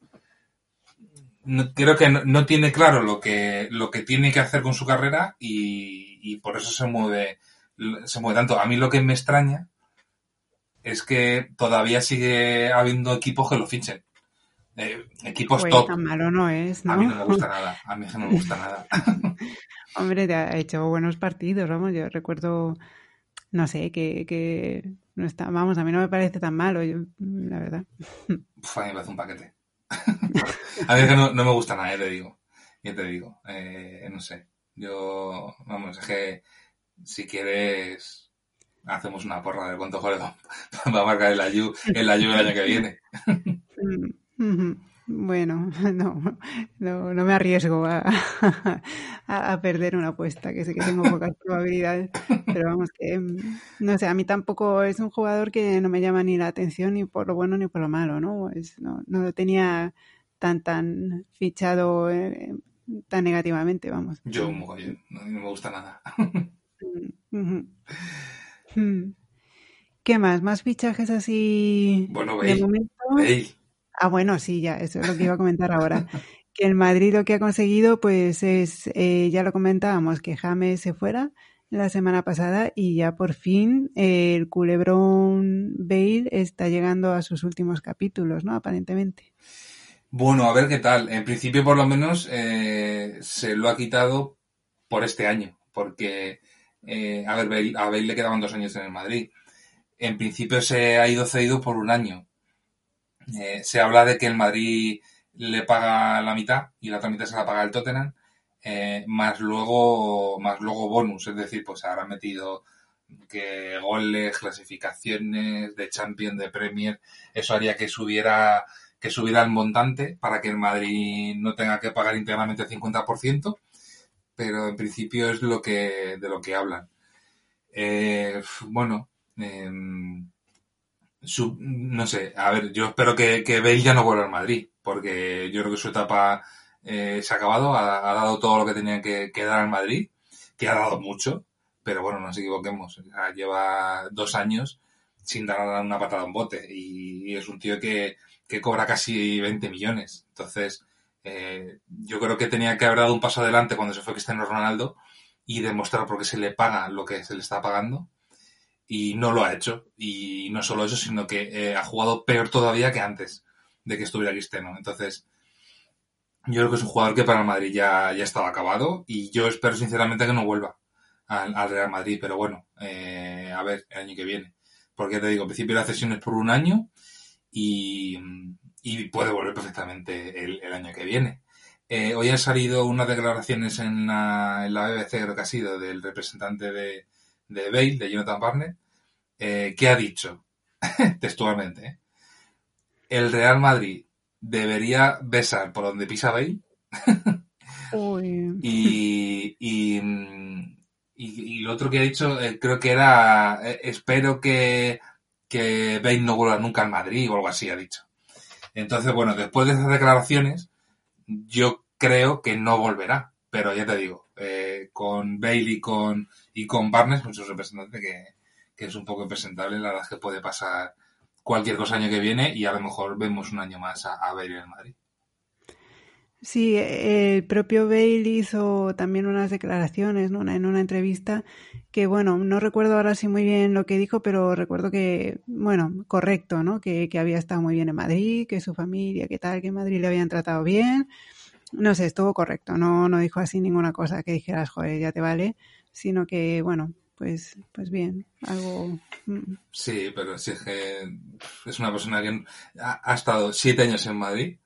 creo que no, tiene claro lo que, lo que tiene que hacer con su carrera y, y por eso se mueve se mueve tanto. A mí lo que me extraña es que todavía sigue habiendo equipos que lo fichen. Eh, equipos top. tan malo no es, ¿no? A mí no me gusta nada. A mí no me gusta nada. Hombre, te ha hecho buenos partidos, vamos. Yo recuerdo, no sé, que, que no está, vamos, a mí no me parece tan malo, yo, la verdad. Uf, a mí me parece un paquete. a mí es que no, no, me gusta nada, eh, te digo. Ya te digo. Eh, no sé. Yo, vamos, es que si quieres, hacemos una porra de cuánto juega va a marcar el Ayu, el Ayu el año que viene. Mm, bueno, no, no, no me arriesgo a, a, perder una apuesta, que sé que tengo pocas probabilidades, pero vamos, que no sé, a mí tampoco es un jugador que no me llama ni la atención ni por lo bueno ni por lo malo, ¿no? Es, no, no lo tenía tan, tan fichado eh, tan negativamente, vamos. Yo, no, no me gusta nada. Hmm. ¿Qué más? ¿Más fichajes así bueno, de momento? Ah, bueno, sí, ya, eso es lo que iba a comentar ahora. que el Madrid lo que ha conseguido, pues es, eh, ya lo comentábamos, que James se fuera la semana pasada y ya por fin el culebrón Bale está llegando a sus últimos capítulos, ¿no? Aparentemente. Bueno, a ver qué tal. En principio, por lo menos, eh, se lo ha quitado por este año, porque eh, a ver, a Bale le quedaban dos años en el Madrid. En principio se ha ido cedido por un año. Eh, se habla de que el Madrid le paga la mitad y la otra mitad se la paga el Tottenham, eh, más luego más luego bonus, es decir, pues habrá metido que goles, clasificaciones de Champions, de Premier, eso haría que subiera que subiera el montante para que el Madrid no tenga que pagar íntegramente el 50%, pero en principio es lo que de lo que hablan. Eh, bueno, em, no sé, a ver, yo espero que, que ya no vuelva al Madrid, porque yo creo que su etapa eh, se ha acabado, ha, dado todo lo que tenía que, dar al Madrid, que ha dado mucho, pero bueno, no nos equivoquemos, lleva dos años sin dar una patada en bote y, es un tío que, que cobra casi 20 millones, entonces Eh, yo creo que tenía que haber dado un paso adelante cuando se fue Cristiano Ronaldo y demostrar por qué se le paga lo que se le está pagando. Y no lo ha hecho. Y no solo eso, sino que eh, ha jugado peor todavía que antes de que estuviera Cristiano. Entonces, yo creo que es un jugador que para el Madrid ya, ya estaba acabado y yo espero sinceramente que no vuelva al, Real Madrid. Pero bueno, eh, a ver, el año que viene. Porque te digo, en principio la cesión es por un año y, y puede volver perfectamente el, el año que viene. Eh, hoy han salido unas declaraciones en la, en la BBC, creo que ha sido, del representante de, de Bale, de Jonathan Barnett, eh, que ha dicho, textualmente, ¿eh? el Real Madrid debería besar por donde pisa Bale. y, y, y, lo otro que ha dicho, creo que era, espero que, que Bale no vuelva nunca al Madrid o algo así, ha dicho. Entonces, bueno, después de esas declaraciones, yo creo que no volverá. Pero ya te digo, eh, con Bale y con, y con Barnes, con su representante, que, es un poco impresentable, la verdad es que puede pasar cualquier cosa año que viene y a lo mejor vemos un año más a, a Bale en Madrid. Sí, el propio Bale hizo también unas declaraciones ¿no? en una entrevista que, bueno, no recuerdo ahora sí muy bien lo que dijo, pero recuerdo que, bueno, correcto, ¿no? Que, que había estado muy bien en Madrid, que su familia, que tal, que en Madrid le habían tratado bien. No sé, estuvo correcto, no, no dijo así ninguna cosa que dijeras, joder, ya te vale, sino que, bueno, pues, pues bien, algo. Mm. Sí, pero si es que es una persona que ha, ha estado siete años en Madrid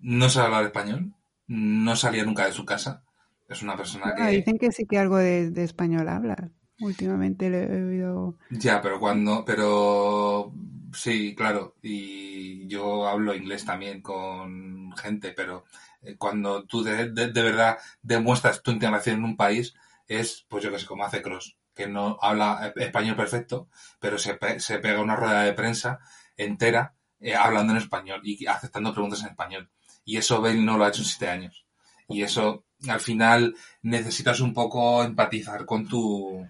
no sabe hablar español, no salía nunca de su casa. Es una persona que... dicen que sí que algo de, de español habla. Últimamente le he oído... Ya, pero cuando... Pero sí, claro. Y yo hablo inglés también con gente, pero eh, cuando tú de, de, de verdad demuestras tu integración en un país, es, pues yo que sé, como hace Cross, que no habla español perfecto, pero se, pe se pega una rueda de prensa entera eh, hablando en español y aceptando preguntas en español. Y eso Bale no lo ha hecho en siete años. Y eso, al final, necesitas un poco empatizar con tu,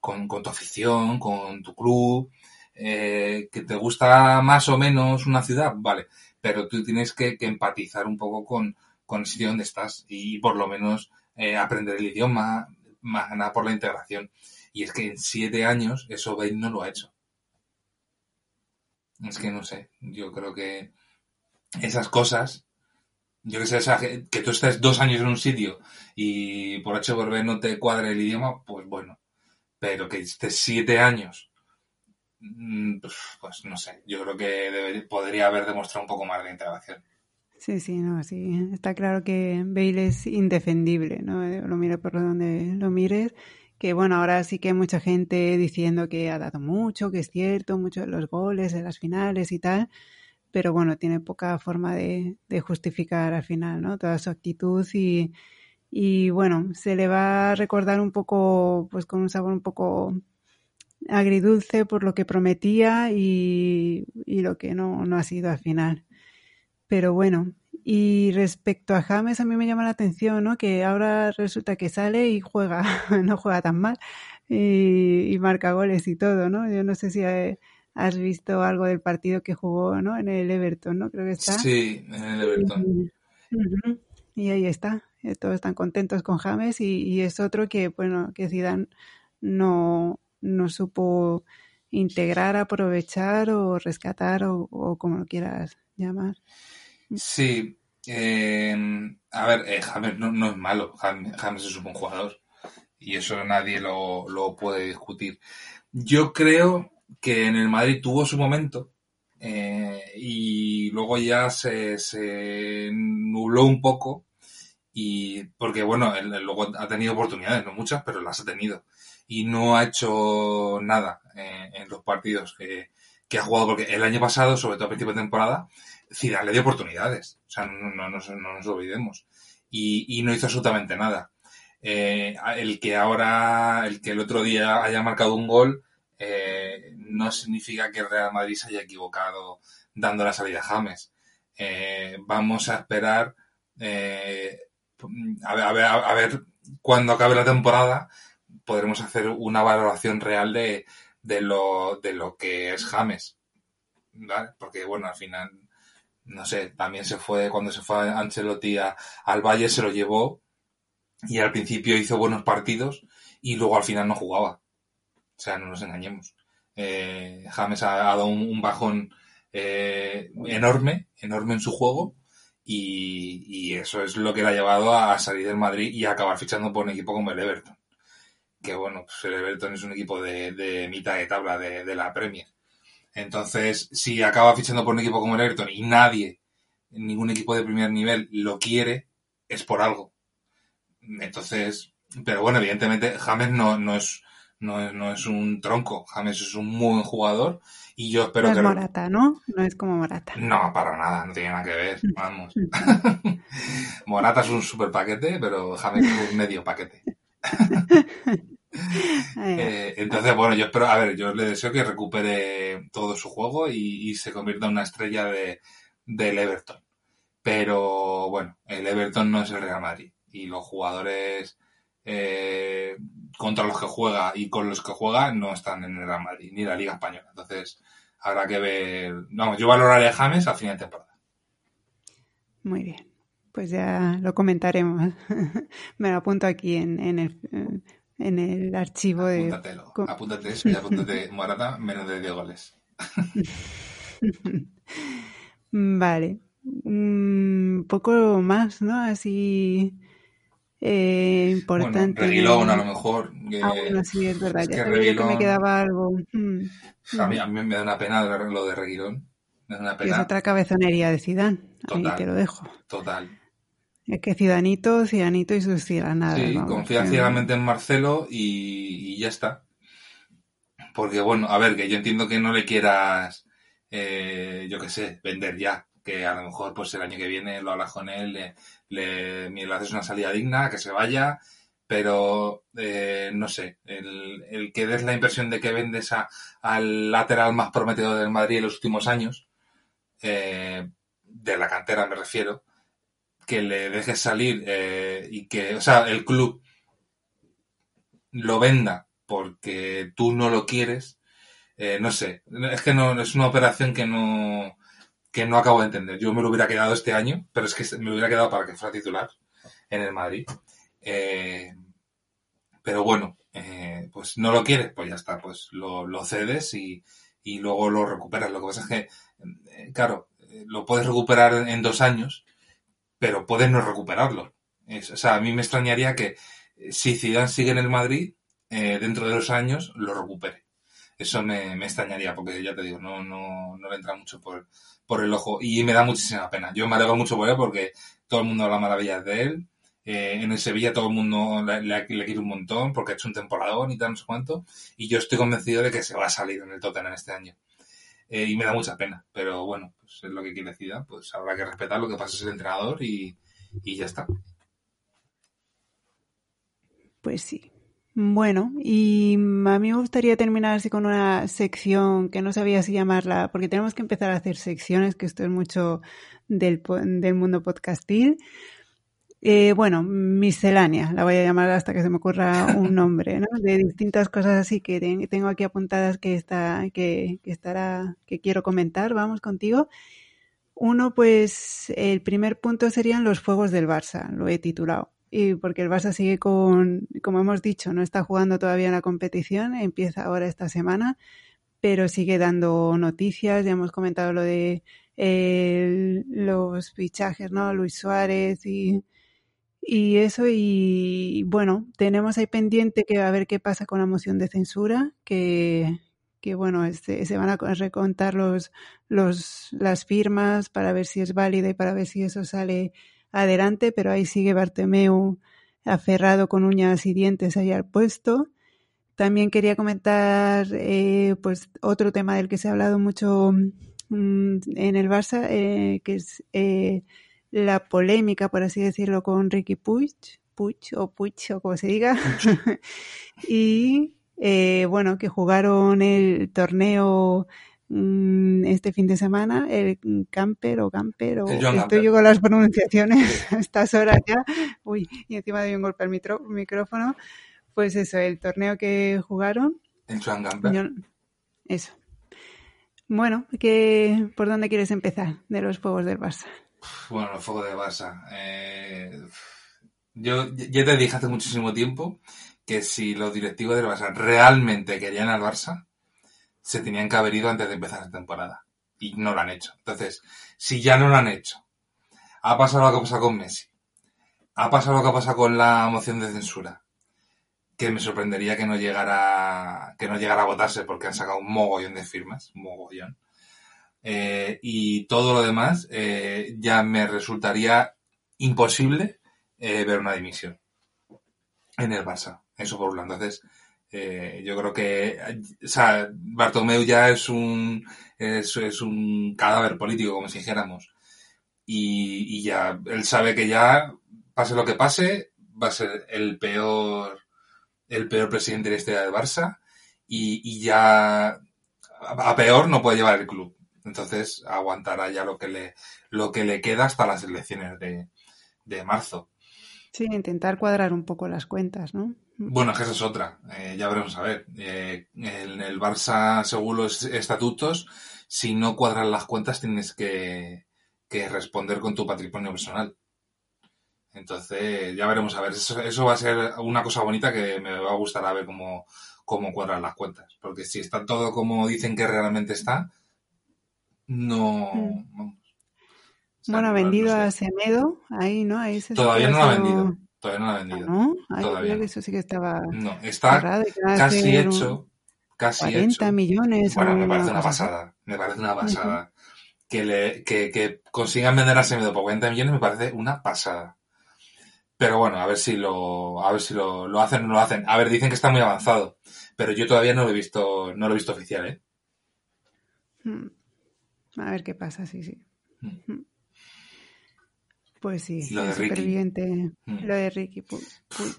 con, tu afición, con tu club, eh, que te gusta más o menos una ciudad, vale, pero tú tienes que, que empatizar un poco con, con el sitio donde estás y por lo menos eh, aprender el idioma, más nada por la integración. Y es que en siete años eso Bale no lo ha hecho. Es que no sé, yo creo que esas cosas yo que sé, que, tú estés dos años en un sitio y por H por no te cuadre el idioma, pues bueno. Pero que estés siete años, mm, pues, no sé, yo creo que debería, podría haber demostrado un poco más de integración. Sí, sí, no, sí. Está claro que Bale es indefendible, ¿no? Lo mire por donde lo mires. Que bueno, ahora sí que hay mucha gente diciendo que ha dado mucho, que es cierto, muchos de los goles en las finales y tal pero bueno, tiene poca forma de, justificar al final, ¿no? Toda su actitud y, y bueno, se le va a recordar un poco, pues con un sabor un poco agridulce por lo que prometía y, lo que no, no ha sido al final. Pero bueno, y respecto a James, a mí me llama la atención, ¿no? Que ahora resulta que sale y juega, no juega tan mal y, marca goles y todo, ¿no? Yo no sé si has visto algo del partido que jugó, ¿no? En el Everton, ¿no? Creo que está. Sí, en el Everton. Y, y ahí está. Eh, todos están contentos con James y, y, es otro que, bueno, que Zidane no, no supo integrar, aprovechar o rescatar o, o como lo quieras llamar. Sí. Eh, a ver, eh, James no, no, es malo. James, James, es un buen jugador y eso nadie lo, lo puede discutir. Yo creo que en el Madrid tuvo su momento eh, y luego ya se, se, nubló un poco y porque bueno, él, él, luego ha tenido oportunidades, no muchas, pero las ha tenido. Y no ha hecho nada eh, en los partidos que, que, ha jugado porque el año pasado, sobre todo a principio de temporada, Zidane le dio oportunidades, o sea, no, no, no, no nos olvidemos. Y, y, no hizo absolutamente nada. Eh, el que ahora, el que el otro día haya marcado un gol, eh, no significa que el Real Madrid se haya equivocado dando la salida a James. Eh, vamos a esperar eh, a, ver, a, ver, cuando acabe la temporada podremos hacer una valoración real de, de, lo, de lo que es James. Porque, bueno, al final no sé, también se fue, cuando se fue Ancelotti al Valle se lo llevó y al principio hizo buenos partidos y luego al final no jugaba. O sea, no nos engañemos. Eh, James ha, dado un, bajón eh, enorme, enorme en su juego y, eso es lo que le ha llevado a salir del Madrid y a acabar fichando por un equipo como el Everton. Que bueno, pues el Everton es un equipo de, mitad de tabla de, de la Premier. Entonces, si acaba fichando por un equipo como el Everton y nadie, ningún equipo de primer nivel lo quiere, es por algo. Entonces, pero bueno, evidentemente James no, no es no es, no es un tronco. James es un muy buen jugador y yo espero no que... Es Morata, ¿no? No es como Morata. No, para nada, no tiene nada que ver, vamos. Morata es un super paquete, pero James es un medio paquete. Eh, entonces, bueno, yo espero, a ver, yo le deseo que recupere todo su juego y, se convierta en una estrella de, del Everton. Pero bueno, el Everton no es el Real Madrid y los jugadores eh, contra los que juega y con los que juega no están en el Real Madrid ni la Liga Española. Entonces, habrá que ver. Vamos, yo valoraré a James al final de temporada. Muy bien. Pues ya lo comentaremos. Me lo apunto aquí en, en, el, en el archivo de. Apúntatelo. Apúntate eso y apúntate Morata menos de 10 goles. vale. Un poco más, ¿no? Así eh, importante. Bueno, Reguilón, a lo mejor. ah, bueno, sí, es verdad. ya que me quedaba algo. Mm, a, mí, a mí me da una pena lo de Reguilón. Me da una pena. Es otra cabezonería de Zidane. Ahí te lo dejo. Total. Es que Cidanito, Cidanito y sus nada Sí, confía ciegamente en Marcelo y, y, ya está. Porque bueno, a ver, que yo entiendo que no le quieras, eh, yo qué sé, vender ya. Que a lo mejor pues el año que viene lo hablas con él, le, le, le haces una salida digna, que se vaya, pero eh, no sé, el, el, que des la impresión de que vendes a, al lateral más prometedor del Madrid en los últimos años, eh, de la cantera me refiero, que le dejes salir eh, y que, o sea, el club lo venda porque tú no lo quieres, no sé, es que no es una operación que no que no acabo de entender. Yo me lo hubiera quedado este año, pero es que me lo hubiera quedado para que fuera titular en el Madrid. Eh, pero bueno, eh, pues no lo quieres, pues ya está, pues lo, cedes y, luego lo recuperas. Lo que pasa es que, eh, claro, lo puedes recuperar en dos años, pero puedes no recuperarlo. O sea, a mí me extrañaría que si Zidane sigue en el Madrid, dentro de dos años lo recupere. Eso me, me, extrañaría, porque ya te digo, no, no, no le entra mucho por, por el ojo y me da muchísima pena. Yo me alegro mucho por él porque todo el mundo habla maravillas de él. Eh, en el Sevilla todo el mundo le, le, quiere un montón porque ha hecho un temporadón y tal, no sé cuánto. Y yo estoy convencido de que se va a salir en el Tottenham este año. Eh, y me da mucha pena. Pero bueno, pues es lo que quiere decir. Pues habrá que respetar lo que pasa es el entrenador y, y ya está. Pues sí. Bueno, y a mí me gustaría terminar así con una sección que no sabía si llamarla, porque tenemos que empezar a hacer secciones, que esto es mucho del, del mundo podcastil. Eh, bueno, miscelánea, la voy a llamar hasta que se me ocurra un nombre, ¿no? De distintas cosas así que tengo aquí apuntadas que está, que, que estará, que quiero comentar. Vamos contigo. Uno, pues, el primer punto serían los fuegos del Barça, lo he titulado y porque el Barça sigue con, como hemos dicho, no está jugando todavía en la competición, empieza ahora esta semana, pero sigue dando noticias, ya hemos comentado lo de los fichajes, ¿no? Luis Suárez y, y eso, y bueno, tenemos ahí pendiente que a ver qué pasa con la moción de censura, que, que bueno, este, se van a recontar los, los, las firmas para ver si es válida y para ver si eso sale adelante, pero ahí sigue Bartomeu aferrado con uñas y dientes ahí al puesto. También quería comentar eh, pues otro tema del que se ha hablado mucho mm, en el Barça, eh, que es eh, la polémica, por así decirlo, con Ricky Puig, Puig o Puig o como se diga. y bueno, que jugaron el torneo Mm, este fin de semana, el Camper o Camper, o estoy yo con las pronunciaciones a estas horas ya, uy, y encima de un golpe al micrófono, pues eso, el torneo que jugaron. En Joan Camper. eso. Bueno, ¿qué, ¿por dónde quieres empezar de los fuegos del Barça? Bueno, los fuegos del Barça. Eh, yo ya te dije hace muchísimo tiempo que si los directivos del Barça realmente querían al Barça, se tenían que haber ido antes de empezar la temporada. Y no lo han hecho. Entonces, si ya no lo han hecho, ha pasado lo que ha pasado con Messi, ha pasado lo que ha pasado con la moción de censura, que me sorprendería que no llegara, que no llegara a votarse porque han sacado un mogollón de firmas, un mogollón. Eh, y todo lo demás eh, ya me resultaría imposible eh, ver una dimisión en el Barça. Eso por un lado. Entonces, yo creo que, o sea, Bartomeu ya es un, es, es un cadáver político, como si dijéramos. Y, y ya, él sabe que ya, pase lo que pase, va a ser el peor el peor presidente de la historia del Barça y, y ya a peor no puede llevar el club. Entonces aguantará ya lo que le, lo que le queda hasta las elecciones de, de marzo. Sí, intentar cuadrar un poco las cuentas, ¿no? Bueno, es que esa es otra. Eh, ya veremos a ver. Eh, en el Barça, según los estatutos, si no cuadran las cuentas, tienes que, que responder con tu patrimonio personal. Entonces, ya veremos a ver. Eso, eso, va a ser una cosa bonita que me va a gustar a ver cómo, cómo cuadran las cuentas. Porque si está todo como dicen que realmente está, no. Mm. Vamos. Bueno, ha vendido a Semedo, ahí, ¿no? Ahí se Todavía no lo ha vendido. Todavía no lo ha vendido. ¿No? Ay, Todavía creo que eso sí que estaba. No, está casi hecho. Casi 40 hecho. millones. Bueno, me parece una pasada. Me parece una pasada. Uh -huh. Que, le, que, que consigan vender a Semedo por 40 millones me parece una pasada. Pero bueno, a ver si lo, a ver si lo, lo hacen o no lo hacen. A ver, dicen que está muy avanzado, pero yo todavía no lo he visto, no lo he visto oficial, ¿eh? Hmm. A ver qué pasa, sí, sí. Mm. Pues sí, lo de Ricky. Mm. lo de Ricky. pu-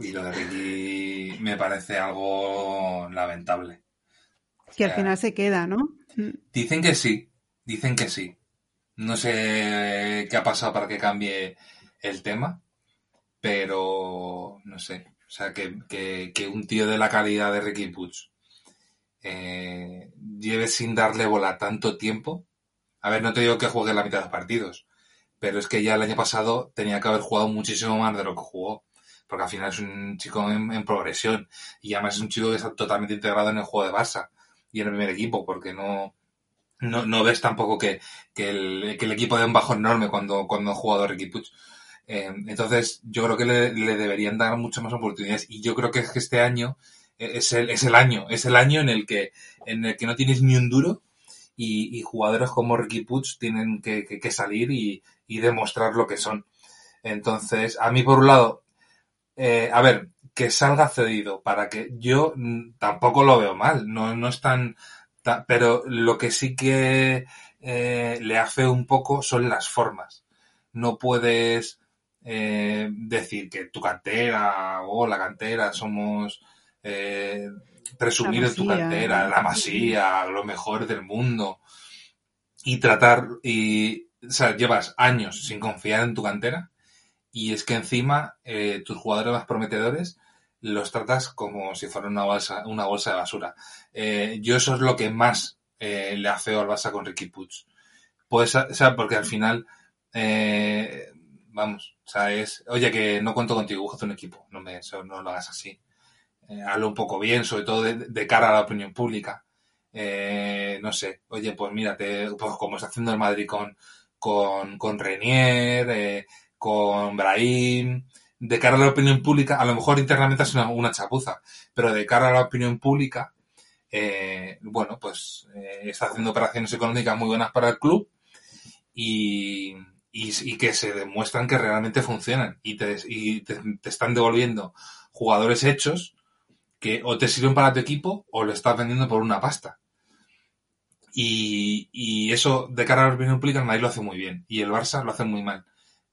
Y lo de Ricky me parece algo lamentable. que al sea, final se queda, ¿no? Mm. Dicen que sí, dicen que sí. No sé qué ha pasado para que cambie el tema, pero no sé. O sea, que, que, que un tío de la calidad de Ricky Puig eh, lleve sin darle bola tanto tiempo. A ver, no te digo que juegue la mitad de los partidos, pero es que ya el año pasado tenía que haber jugado muchísimo más de lo que jugó. Porque al final es un chico en, progresión y además es un chico que está totalmente integrado en el juego de Barça y en el primer equipo, porque no, no, no ves tampoco que, que, el, que el equipo dé un bajo enorme cuando, cuando ha jugado Ricky Puig. Eh, entonces, yo creo que le, deberían dar muchas más oportunidades. Y yo creo que es que este año es el, es el año, es el año en el que, en el que no tienes ni un duro y, y jugadores como Ricky Puig tienen que, que, que salir y, y, demostrar lo que son. Entonces, a mí por un lado, eh, a ver, que salga cedido para que yo tampoco lo veo mal, no, no es tan, tan pero lo que sí que eh, le hace un poco son las formas. No puedes eh, decir que tu cantera o oh, la cantera somos eh, presumir en tu cantera, la masía, lo mejor del mundo y tratar y o sea, llevas años sin confiar en tu cantera y es que encima eh, tus jugadores más prometedores los tratas como si fuera una bolsa, una bolsa de basura. Eh, yo eso es lo que más eh, le afeo al Barça con Ricky Puig. Pues, o sea, porque al final, eh, vamos, o sea, es, oye, que no cuento contigo, búscate un equipo, no me, eso, no lo hagas así. Hazlo un poco bien, sobre todo de, cara a la opinión pública. No sé, oye, pues mírate, pues como está haciendo el Madrid con, con, con Renier, eh, con Brahim, de cara a la opinión pública, a lo mejor internamente es una, una chapuza, pero de cara a la opinión pública, eh, bueno, pues eh, está haciendo operaciones económicas muy buenas para el club y, y, y que se demuestran que realmente funcionan y, te, y te, te, están devolviendo jugadores hechos que o te sirven para tu equipo o lo estás vendiendo por una pasta. Y, y eso de cara a la opinión pública el Madrid lo hace muy bien y el Barça lo hace muy mal.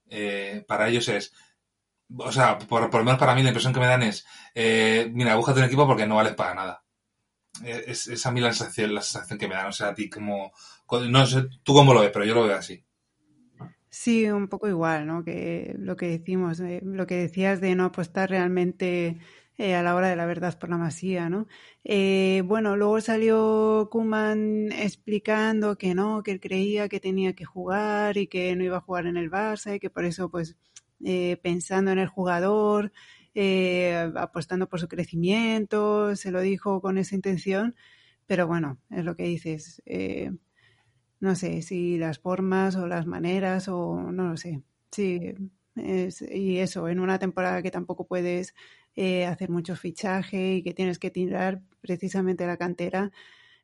Eh, para ellos es o sea, por, por, lo menos para mí la impresión que me dan es, eh, mira, búscate un equipo porque no vales para nada. Es, es a mí la sensación, la sensación que me dan, o sea, a ti como, no sé, tú cómo lo ves, pero yo lo veo así. Sí, un poco igual, ¿no? Que lo que decimos, eh, lo que decías de no apostar realmente eh, a la hora de la verdad por la masía, ¿no? Eh, bueno, luego salió Kuman explicando que no, que él creía que tenía que jugar y que no iba a jugar en el Barça y que por eso, pues, eh, pensando en el jugador, apostando por su crecimiento, se lo dijo con esa intención, pero bueno, es lo que dices. no sé si las formas o las maneras o no lo sé. Sí, y eso, en una temporada que tampoco puedes eh, hacer mucho fichaje y que tienes que tirar precisamente la cantera,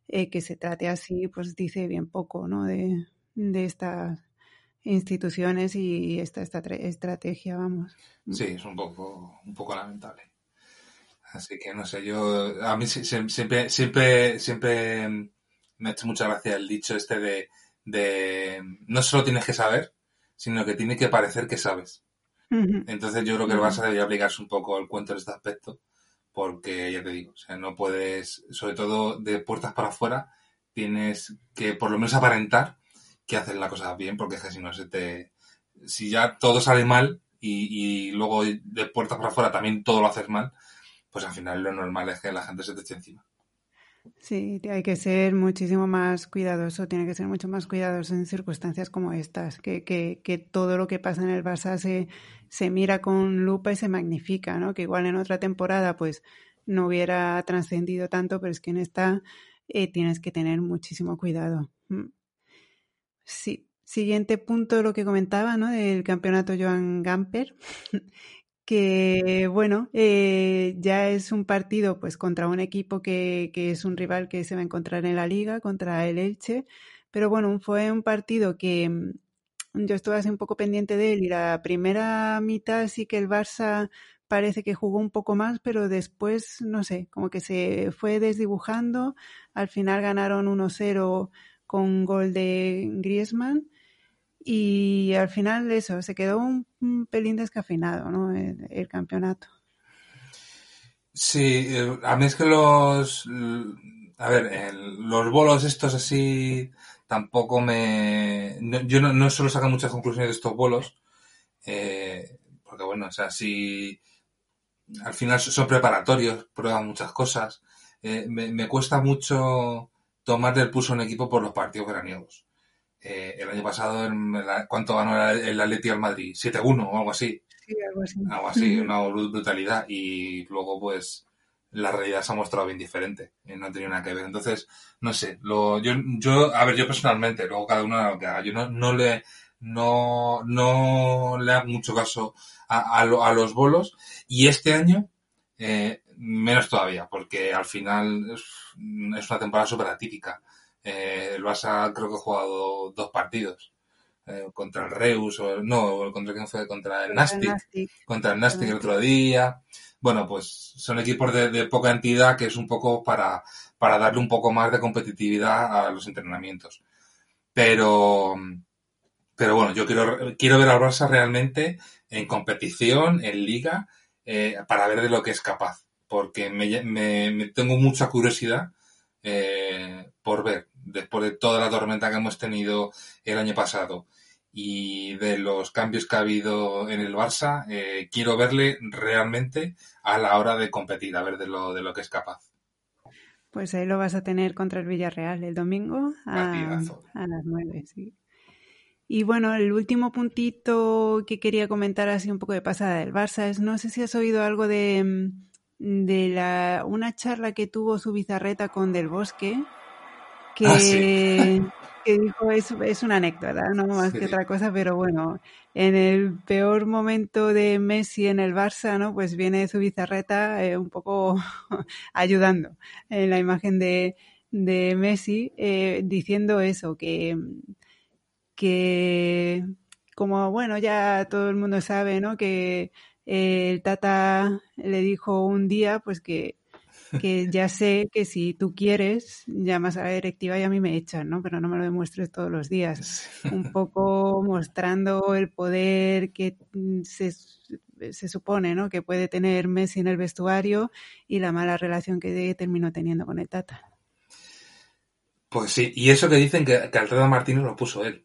eh, que se trate así, pues dice bien poco ¿no? de, estas instituciones y esta, esta estrategia, vamos. Mm. Sí, es un poco, un poco lamentable. Así que no sé, yo a mí siempre, siempre, siempre me ha hecho mucha gracia el dicho este de, de no solo tienes que saber, sino que tiene que parecer que sabes. Entonces yo creo que el Barça debería aplicarse un poco el cuento en este aspecto, porque ya te digo, o sea, no puedes, sobre todo de puertas para afuera, tienes que por lo menos aparentar que haces la cosa bien, porque es que si no se te, si ya todo sale mal y, y luego de puertas para afuera también todo lo haces mal, pues al final lo normal es que la gente se te eche encima. Sí, hay que ser muchísimo más cuidadoso, tiene que ser mucho más cuidadoso en circunstancias como estas, que, que, que todo lo que pasa en el Barça se, se mira con lupa y se magnifica, ¿no? Que igual en otra temporada pues no hubiera trascendido tanto, pero es que en esta eh, tienes que tener muchísimo cuidado. Mm. Sí. Siguiente punto, lo que comentaba, ¿no? Del campeonato Joan Gamper, que bueno, eh, ya es un partido pues contra un equipo que, que, es un rival que se va a encontrar en la liga, contra el Elche, pero bueno, fue un partido que mm, yo estuve así un poco pendiente de él y la primera mitad sí que el Barça parece que jugó un poco más, pero después, no sé, como que se fue desdibujando, al final ganaron 1-0 con gol de Griezmann y al final eso, se quedó un, pelín descafeinado, ¿no? El, campeonato. Sí, eh, a mí es que los, a ver, los bolos estos así tampoco me, yo no, no, suelo sacar muchas conclusiones de estos bolos, eh, porque bueno, o sea, si al final son preparatorios, prueban muchas cosas, eh, me, me, cuesta mucho tomar del pulso un equipo por los partidos veraniegos. Eh, el año pasado, en ¿cuánto ganó el Atleti al Madrid? 7-1 o algo así. Sí, algo así. Algo así, una brutalidad. Y luego, pues, la realidad se ha mostrado bien diferente. Eh, no ha tenido nada que ver. Entonces, no sé, lo, yo, yo, a ver, yo personalmente, luego cada uno lo que haga, yo no, no le, no, no le hago mucho caso a, a, a los bolos. Y este año, eh, menos todavía, porque al final es, es una temporada súper atípica. Eh, el Barça creo que ha jugado dos partidos. Eh, contra el Reus, o no, contra quién fue, contra el Nastic, contra el Nastic el otro día. Bueno, pues son equipos de, de, poca entidad que es un poco para, para darle un poco más de competitividad a los entrenamientos. Pero, pero bueno, yo quiero, quiero ver al Barça realmente en competición, en liga, eh, para ver de lo que es capaz. Porque me, me, me tengo mucha curiosidad eh, por ver después de toda la tormenta que hemos tenido el año pasado y de los cambios que ha habido en el Barça, eh, quiero verle realmente a la hora de competir, a ver de lo, de lo que es capaz. Pues ahí lo vas a tener contra el Villarreal el domingo a, a las nueve, sí. Y bueno, el último puntito que quería comentar así un poco de pasada del Barça es, no sé si has oído algo de, de la, una charla que tuvo su bizarreta con Del Bosque, que, ah, sí. que dijo, es, es, una anécdota, no más sí. que otra cosa, pero bueno, en el peor momento de Messi en el Barça, ¿no? Pues viene su bizarreta eh, un poco ayudando en la imagen de, de Messi, eh, diciendo eso, que, que como bueno, ya todo el mundo sabe, ¿no? Que el Tata le dijo un día, pues que que ya sé que si tú quieres, llamas a la directiva y a mí me echan, ¿no? Pero no me lo demuestres todos los días. Un poco mostrando el poder que mm, se, se supone, ¿no? Que puede tener Messi en el vestuario y la mala relación que terminó teniendo con el Tata. Pues sí, y eso que dicen que, que Alfredo Martínez lo puso él.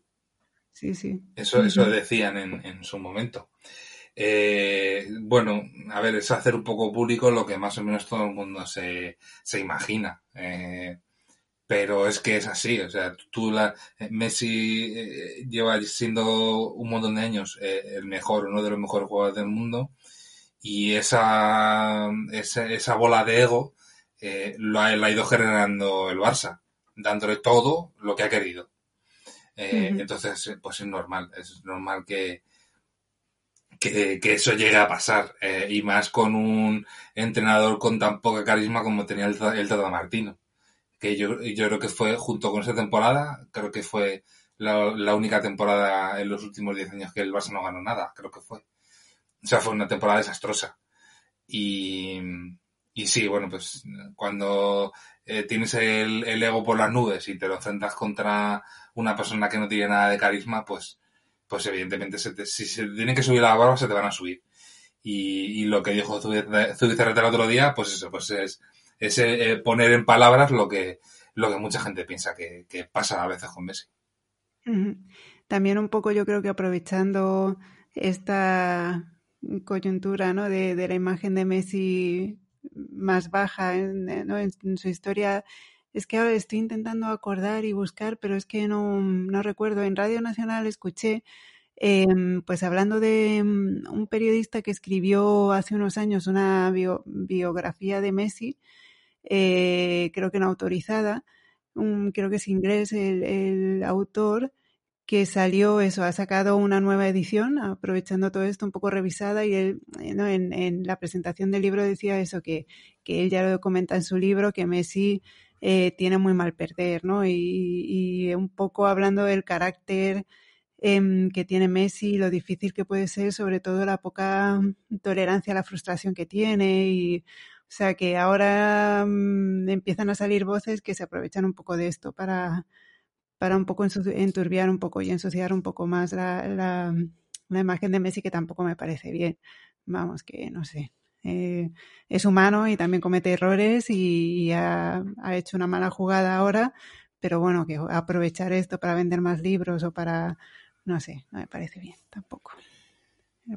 Sí, sí. Eso, eso decían en, en su momento. Eh, bueno, a ver, es hacer un poco público lo que más o menos todo el mundo se, se imagina. Eh, pero es que es así, o sea, tú la eh, Messi eh, lleva siendo un montón de años el mejor, uno de los mejores jugadores del mundo y esa, esa, esa bola de ego lo ha, la ha ido generando el Barça, dándole todo lo que ha querido. Entonces, pues es normal, es normal que, que, que eso llegue a pasar y más con un entrenador con tan poca carisma como tenía el, el Martino que yo, yo creo que fue, junto con esa temporada, creo que fue la, la única temporada en los últimos 10 años que el Barça no ganó nada, creo que fue. O sea, fue una temporada desastrosa. Y, y sí, bueno, pues cuando eh, tienes el, el, ego por las nubes y te lo enfrentas contra una persona que no tiene nada de carisma, pues, pues evidentemente se te, si se tienen que subir la barba se te van a subir. Y, lo que dijo Zubizarreta el otro día, pues eso, pues es es eh, poner en palabras lo que, lo que mucha gente piensa que, pasa a veces con Messi. También un poco yo creo que aprovechando esta coyuntura ¿no? de, la imagen de Messi más baja en, en, su historia, es que ahora estoy intentando acordar y buscar, pero es que no, recuerdo. En Radio Nacional escuché, eh, pues hablando de un periodista que escribió hace unos años una bio, biografía de Messi, eh, creo que no autorizada, creo que es inglés el, el, autor, que salió eso, ha sacado una nueva edición, aprovechando todo esto un poco revisada, y él, ¿no? en, en, la presentación del libro decía eso, que, que él ya lo comenta en su libro, que Messi eh, tiene muy mal perder, ¿no? Y, y un poco hablando del carácter eh, que tiene Messi, lo difícil que puede ser, sobre todo la poca tolerancia a la frustración que tiene y o sea que ahora mmm, empiezan a salir voces que se aprovechan un poco de esto para, para un poco enturbiar un poco y ensuciar un poco más la, la, la imagen de Messi que tampoco me parece bien. Vamos, que no sé. Eh, es humano y también comete errores y, y ha, ha, hecho una mala jugada ahora, pero bueno, que aprovechar esto para vender más libros o para, no sé, no me parece bien tampoco.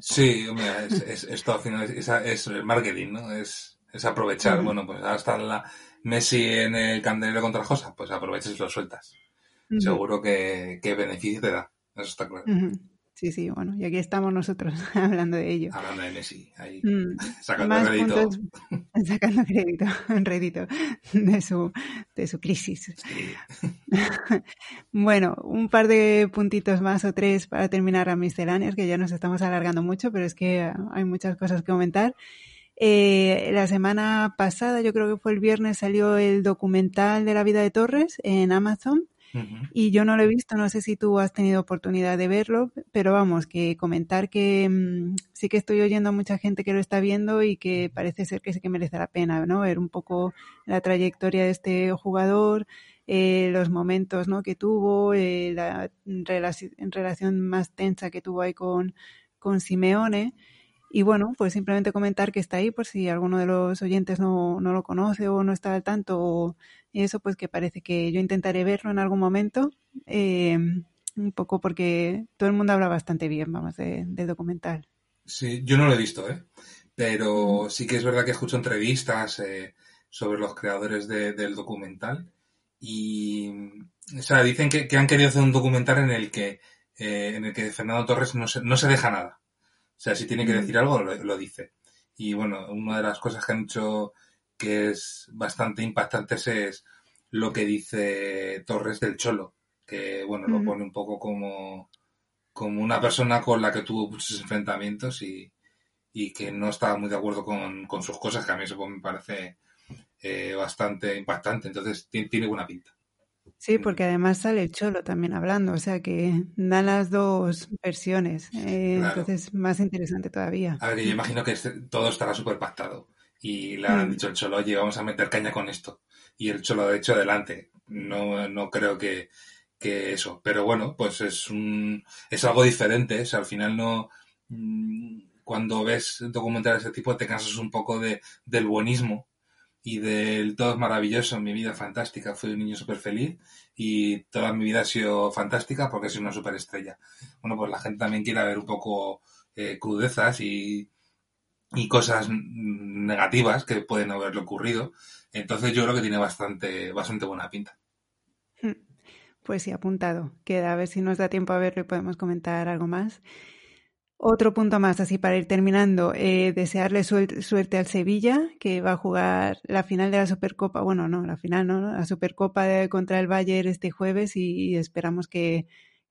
Sí, mira, es, es, esto al final es, es, el marketing, ¿no? Es, es aprovechar. Uh -huh. Bueno, pues ahora está la Messi en el candelero contra Josa, pues aprovechas y lo sueltas. Uh -huh. Seguro que, que, beneficio te da, eso está claro. Uh -huh. Sí, sí, bueno, y aquí estamos nosotros hablando de ello. Hablando de Messi, ahí, mm. sacando crédito. Puntos, sacando crédito, rédito de su, de su crisis. Sí. bueno, un par de puntitos más o tres para terminar a misceláneas, que ya nos estamos alargando mucho, pero es que hay muchas cosas que comentar. Eh, la semana pasada, yo creo que fue el viernes, salió el documental de la vida de Torres en Amazon. Y yo no lo he visto, no sé si tú has tenido oportunidad de verlo, pero vamos, que comentar que mmm, sí que estoy oyendo a mucha gente que lo está viendo y que parece ser que sí que merece la pena, ¿no? Ver un poco la trayectoria de este jugador, eh, los momentos, ¿no? Que tuvo, eh, la relación más tensa que tuvo ahí con, con Simeone. Y bueno, pues simplemente comentar que está ahí por si alguno de los oyentes no, no lo conoce o no está al tanto o eso, pues que parece que yo intentaré verlo en algún momento. Eh, un poco porque todo el mundo habla bastante bien, vamos, de, del documental. Sí, yo no lo he visto, ¿eh? Pero sí que es verdad que escucho entrevistas eh, sobre los creadores de, del documental y, o sea, dicen que, que, han querido hacer un documental en el que, eh, en el que Fernando Torres no se, no se deja nada. O sea, si tiene que decir algo, lo, lo, dice. Y bueno, una de las cosas que han hecho que es bastante impactante es lo que dice Torres del Cholo, que bueno, mm. lo pone un poco como, como una persona con la que tuvo muchos enfrentamientos y, y que no estaba muy de acuerdo con, con, sus cosas, que a mí eso me parece eh, bastante impactante. Entonces, tiene, tiene buena pinta. Sí, porque además sale el Cholo también hablando, o sea que dan las dos versiones, eh, claro. entonces más interesante todavía. A ver, yo imagino que este, todo estará súper pactado y le han mm. dicho el Cholo, oye, vamos a meter caña con esto. Y el Cholo ha hecho adelante. No, no creo que, que eso, pero bueno, pues es un, es algo diferente, o sea, al final no, mm, cuando ves documentales de ese tipo te cansas un poco de, del buenismo y del todo es maravilloso, mi vida fantástica, fui un niño súper feliz y toda mi vida ha sido fantástica porque soy una superestrella. Bueno, pues la gente también quiere ver un poco eh, crudezas y, y cosas negativas que pueden haberle ocurrido. Entonces yo creo que tiene bastante, bastante buena pinta. Hmm. Pues sí, apuntado. Queda a ver si nos da tiempo a verlo y podemos comentar algo más. Otro punto más, así para ir terminando, eh, desearle suerte al Sevilla, que va a jugar la final de la Supercopa, bueno, no, la final, no, la Supercopa contra el Bayern este jueves y, esperamos que,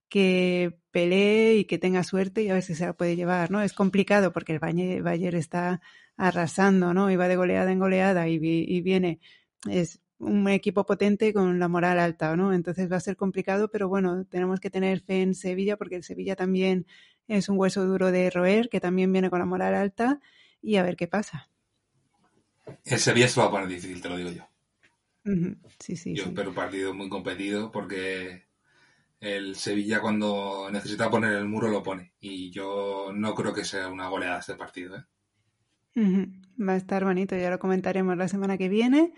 que pelee y que tenga suerte y a ver si se la puede llevar, ¿no? Es complicado porque el Bayern está arrasando, ¿no? Y va de goleada en goleada y, y viene, es un equipo potente con la moral alta, ¿no? Entonces va a ser complicado, pero bueno, tenemos que tener fe en Sevilla porque el Sevilla también es un hueso duro de roer, que también viene con la moral alta y a ver qué pasa. El Sevilla se va a poner difícil, te lo digo yo. Sí, sí. Yo espero un partido muy competido porque el Sevilla cuando necesita poner el muro lo pone y yo no creo que sea una goleada este partido. ¿eh? Va a estar bonito, ya lo comentaremos la semana que viene.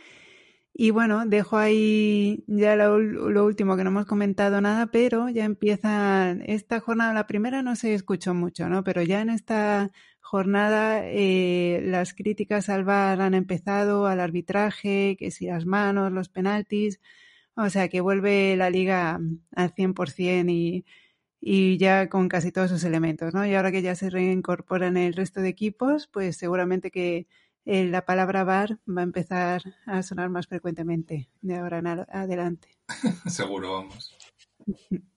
Y bueno, dejo ahí ya lo, último que no hemos comentado nada, pero ya empieza esta jornada, la primera no se escuchó mucho, ¿no? Pero ya en esta jornada eh, las críticas al VAR han empezado, al arbitraje, que si las manos, los penaltis, o sea que vuelve la liga al 100% y, y ya con casi todos sus elementos, ¿no? Y ahora que ya se reincorporan el resto de equipos, pues seguramente que eh, la palabra bar va a empezar a sonar más frecuentemente de ahora en adelante. Seguro, vamos.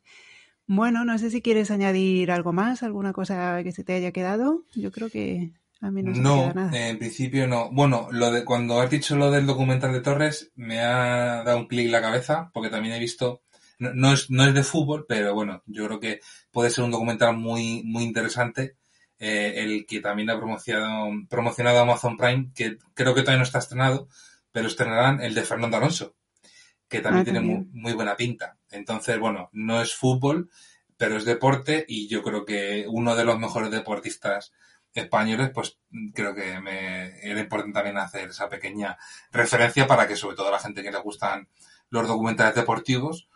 Bueno, no sé si quieres añadir algo más, alguna cosa que se te haya quedado. Yo creo que a mí no se no, me queda nada. en principio no. Bueno, lo de cuando has dicho lo del documental de Torres, me ha dado un clic en la cabeza, porque también he visto, no, es, no es de fútbol, pero bueno, yo creo que puede ser un documental muy, muy interesante eh, el que también ha promocionado, promocionado Amazon Prime, que creo que todavía no está estrenado, pero estrenarán el de Fernando Alonso, que también ah, tiene muy, buena pinta. Entonces, bueno, no es fútbol, pero es deporte y yo creo que uno de los mejores deportistas españoles, pues creo que me era importante también hacer esa pequeña referencia para que sobre todo a la gente que le gustan los documentales deportivos,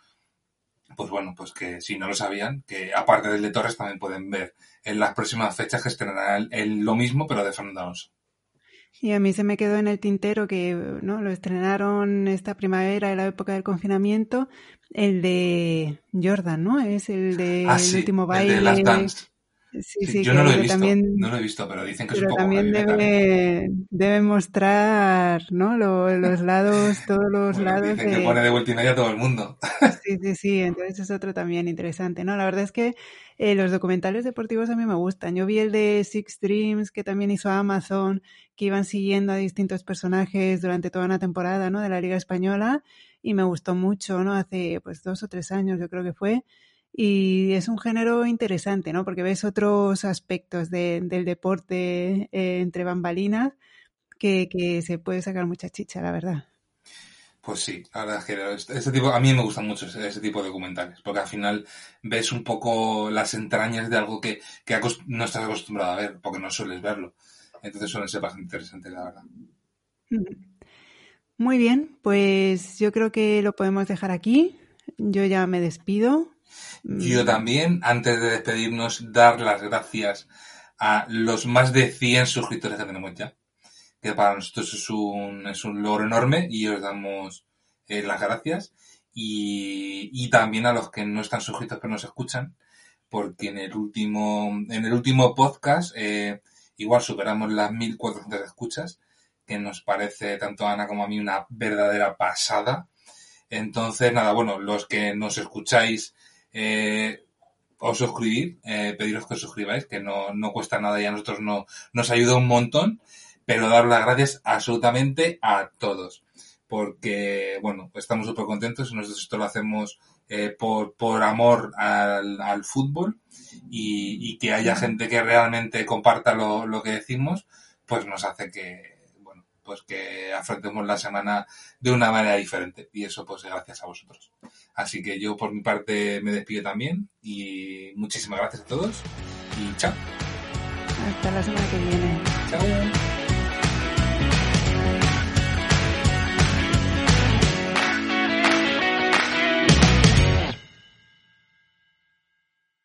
pues bueno, pues que si no lo sabían, que aparte del de Torres también pueden ver en las próximas fechas que estrenará el, lo mismo, pero de Fernando Alonso. Y a mí se me quedó en el tintero que no lo estrenaron esta primavera, en la época del confinamiento, el de Jordan, ¿no? Es el de ah, último baile. El de Last Dance. Sí, sí, yo no lo he visto, no lo he visto, pero dicen que es un poco también debe, debe mostrar, ¿no? Los, lados, todos los lados. Dicen que pone de vuelta y media a todo el mundo. Sí, sí, sí, entonces es otro también interesante, ¿no? La verdad es que eh, los documentales deportivos a mí me gustan. Yo vi el de Six Dreams, que también hizo Amazon, que iban siguiendo a distintos personajes durante toda una temporada, ¿no? De la Liga Española, y me gustó mucho, ¿no? Hace, pues, dos o tres años yo creo que fue y es un género interesante, ¿no? Porque ves otros aspectos del deporte eh, entre bambalinas que, se puede sacar mucha chicha, la verdad. Pues sí, la verdad es que este tipo, a mí me gustan mucho ese, tipo de documentales, porque al final ves un poco las entrañas de algo que, no estás acostumbrado a ver, porque no sueles verlo. Entonces suelen ser bastante interesantes, la verdad. Muy bien, pues yo creo que lo podemos dejar aquí. Yo ya me despido. Yo también, antes de despedirnos, dar las gracias a los más de 100 suscriptores que tenemos ya, que para nosotros es un, es un logro enorme y os damos eh, las gracias. Y, y, también a los que no están suscritos pero nos escuchan, porque en el último, en el último podcast eh, igual superamos las 1400 escuchas, que nos parece tanto a Ana como a mí una verdadera pasada. Entonces, nada, bueno, los que nos escucháis eh, os suscribir, eh, pediros que os suscribáis, que no, no cuesta nada y a nosotros no, nos ayuda un montón, pero dar las gracias absolutamente a todos. Porque, bueno, estamos súper contentos, nosotros esto lo hacemos eh, por, por amor al, al fútbol y, y, que haya gente que realmente comparta lo, lo que decimos, pues nos hace que, bueno, pues que afrontemos la semana de una manera diferente. Y eso, pues, gracias a vosotros. Así que yo por mi parte me despido también y muchísimas gracias a todos y chao. Hasta la semana que viene. Chao.